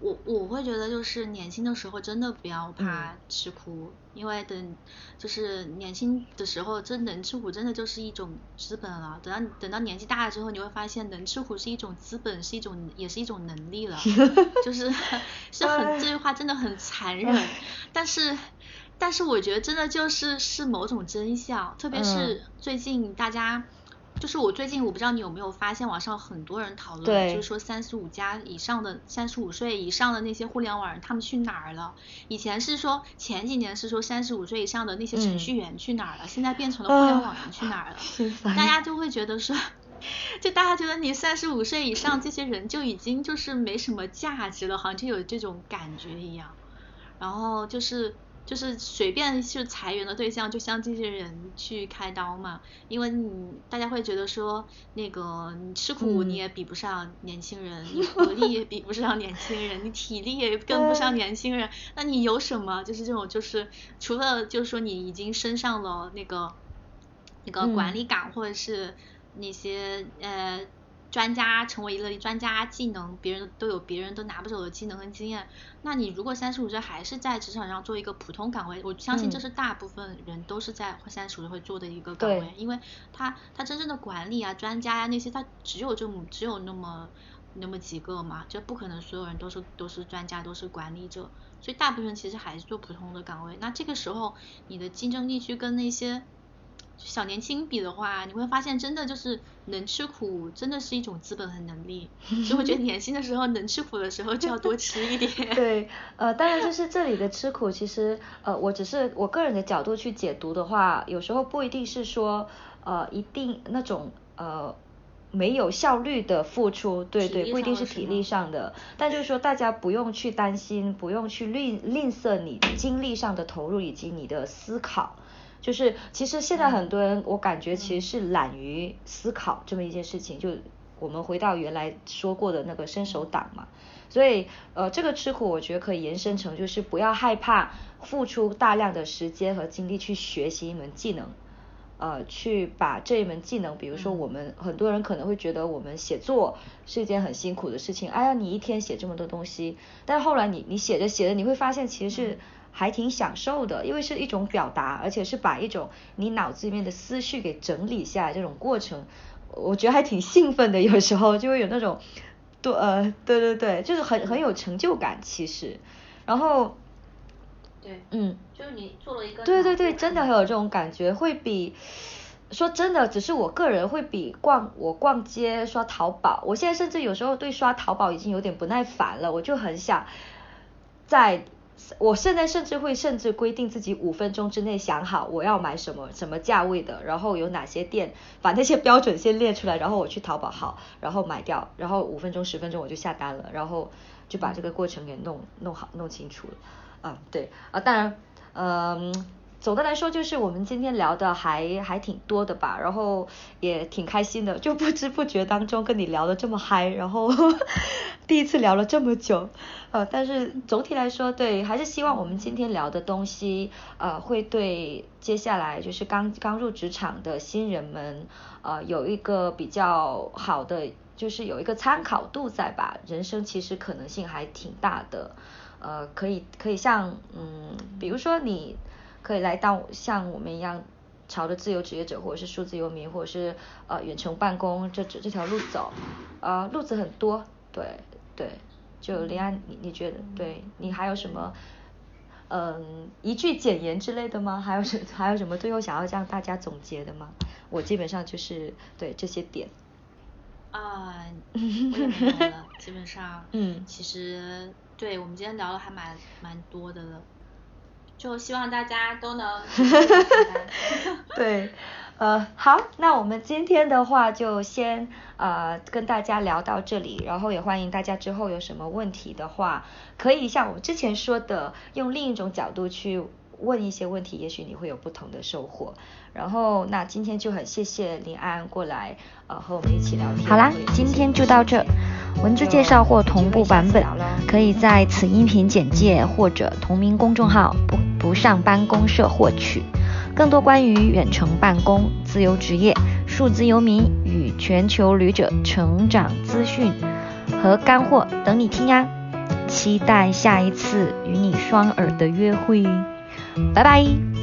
我我会觉得就是年轻的时候真的不要怕吃苦，因为等就是年轻的时候，真能吃苦真的就是一种资本了。等到等到年纪大了之后，你会发现能吃苦是一种资本，是一种也是一种能力了。就是是很这句话真的很残忍，但是但是我觉得真的就是是某种真相，特别是最近大家。就是我最近我不知道你有没有发现，网上很多人讨论，就是说三十五加以上的、三十五岁以上的那些互联网人，他们去哪儿了？以前是说前几年是说三十五岁以上的那些程序员去哪儿了，现在变成了互联网人去哪儿了？大家就会觉得说，就大家觉得你三十五岁以上这些人就已经就是没什么价值了，好像就有这种感觉一样。然后就是就是随便去裁员的对象，就向这些人去开刀嘛，因为你大家会觉得说，那个你吃苦嗯。你也比不上年轻人，你活力也比不上年轻人，你体力也跟不上年轻人，那你有什么？就是这种就是除了就是说你已经升上了那个那个管嗯。理岗或者是那些呃专家成为了专家技能，别人都有别人都拿不走的技能和经验。那你如果三十五岁还是在职场上做一个普通岗位，我相信这嗯是大部分人都是在三十五岁会做的一个岗对位，因为他他真正的管理啊、专家呀、那些，他只有这么只有那么那么几个嘛，就不可能所有人都是都是专家都是管理者，所以大部分人其实还是做普通的岗位。那这个时候你的竞争力去跟那些小年轻比的话，你会发现真的就是能吃苦，真的是一种资本和能力。所以我觉得年轻的时候能吃苦的时候就要多吃一点。对，呃，当然就是这里的吃苦，其实呃，我只是我个人的角度去解读的话，有时候不一定是说呃一定那种呃没有效率的付出，对对，不一定是体力上的，但就是说大家不用去担心，不用去吝吝啬你精力上的投入以及你的思考。就是其实现在很多人，我感觉其实是懒于思考这么一件事情。就我们回到原来说过的那个伸手党嘛，所以呃，这个吃苦我觉得可以延伸成就是不要害怕付出大量的时间和精力去学习一门技能。呃，去把这一门技能，比如说我们很多人可能会觉得我们写作是一件很辛苦的事情，哎呀，你一天写这么多东西，但后来你你写着写着，你会发现其实是还挺享受的，因为是一种表达，而且是把一种你脑子里面的思绪给整理下来这种过程，我觉得还挺兴奋的，有时候就会有那种，对呃对对对，就是很很有成就感其实，然后对，嗯。就是你做了一个对对对，真的很有这种感觉，会比说真的，只是我个人会比逛我逛街刷淘宝，我现在甚至有时候对刷淘宝已经有点不耐烦了，我就很想在。我现在甚至会甚至规定自己五分钟之内想好我要买什么什么价位的，然后有哪些店，把那些标准先列出来，然后我去淘宝好，然后买掉，然后五分钟十分钟我就下单了，然后就把这个过程给弄弄好弄清楚了。啊，对啊，当然，嗯，总的来说就是我们今天聊的还还挺多的吧，然后也挺开心的，就不知不觉当中跟你聊的这么嗨，然后 第一次聊了这么久，呃，但是总体来说，对，还是希望我们今天聊的东西，呃，会对接下来就是刚刚入职场的新人们，呃，有一个比较好的，就是有一个参考度在吧，人生其实可能性还挺大的。呃，可以可以像嗯，比如说你可以来当像我们一样朝着自由职业者，或者是数字游民，或者是呃远程办公这这这条路走，呃路子很多，对对，就林安，你你觉得对你还有什么嗯一句简言之类的吗？还有什还有什么最后想要向大家总结的吗？我基本上就是对这些点。啊，我也没有了，基本上，嗯其实对我们今天聊的还蛮蛮多的了，就希望大家都能 对，呃，好，那我们今天的话就先呃跟大家聊到这里，然后也欢迎大家之后有什么问题的话，可以像我们之前说的，用另一种角度去问一些问题，也许你会有不同的收获。然后，那今天就很谢谢林安过来，呃，和我们一起聊天。好啦，今天就到这。文字介绍或同步版本，可以在此音频简介或者同名公众号“不不上班公社”获取。更多关于远程办公、自由职业、数字游民与全球旅者成长资讯和干货等你听呀！期待下一次与你双耳的约会，拜拜。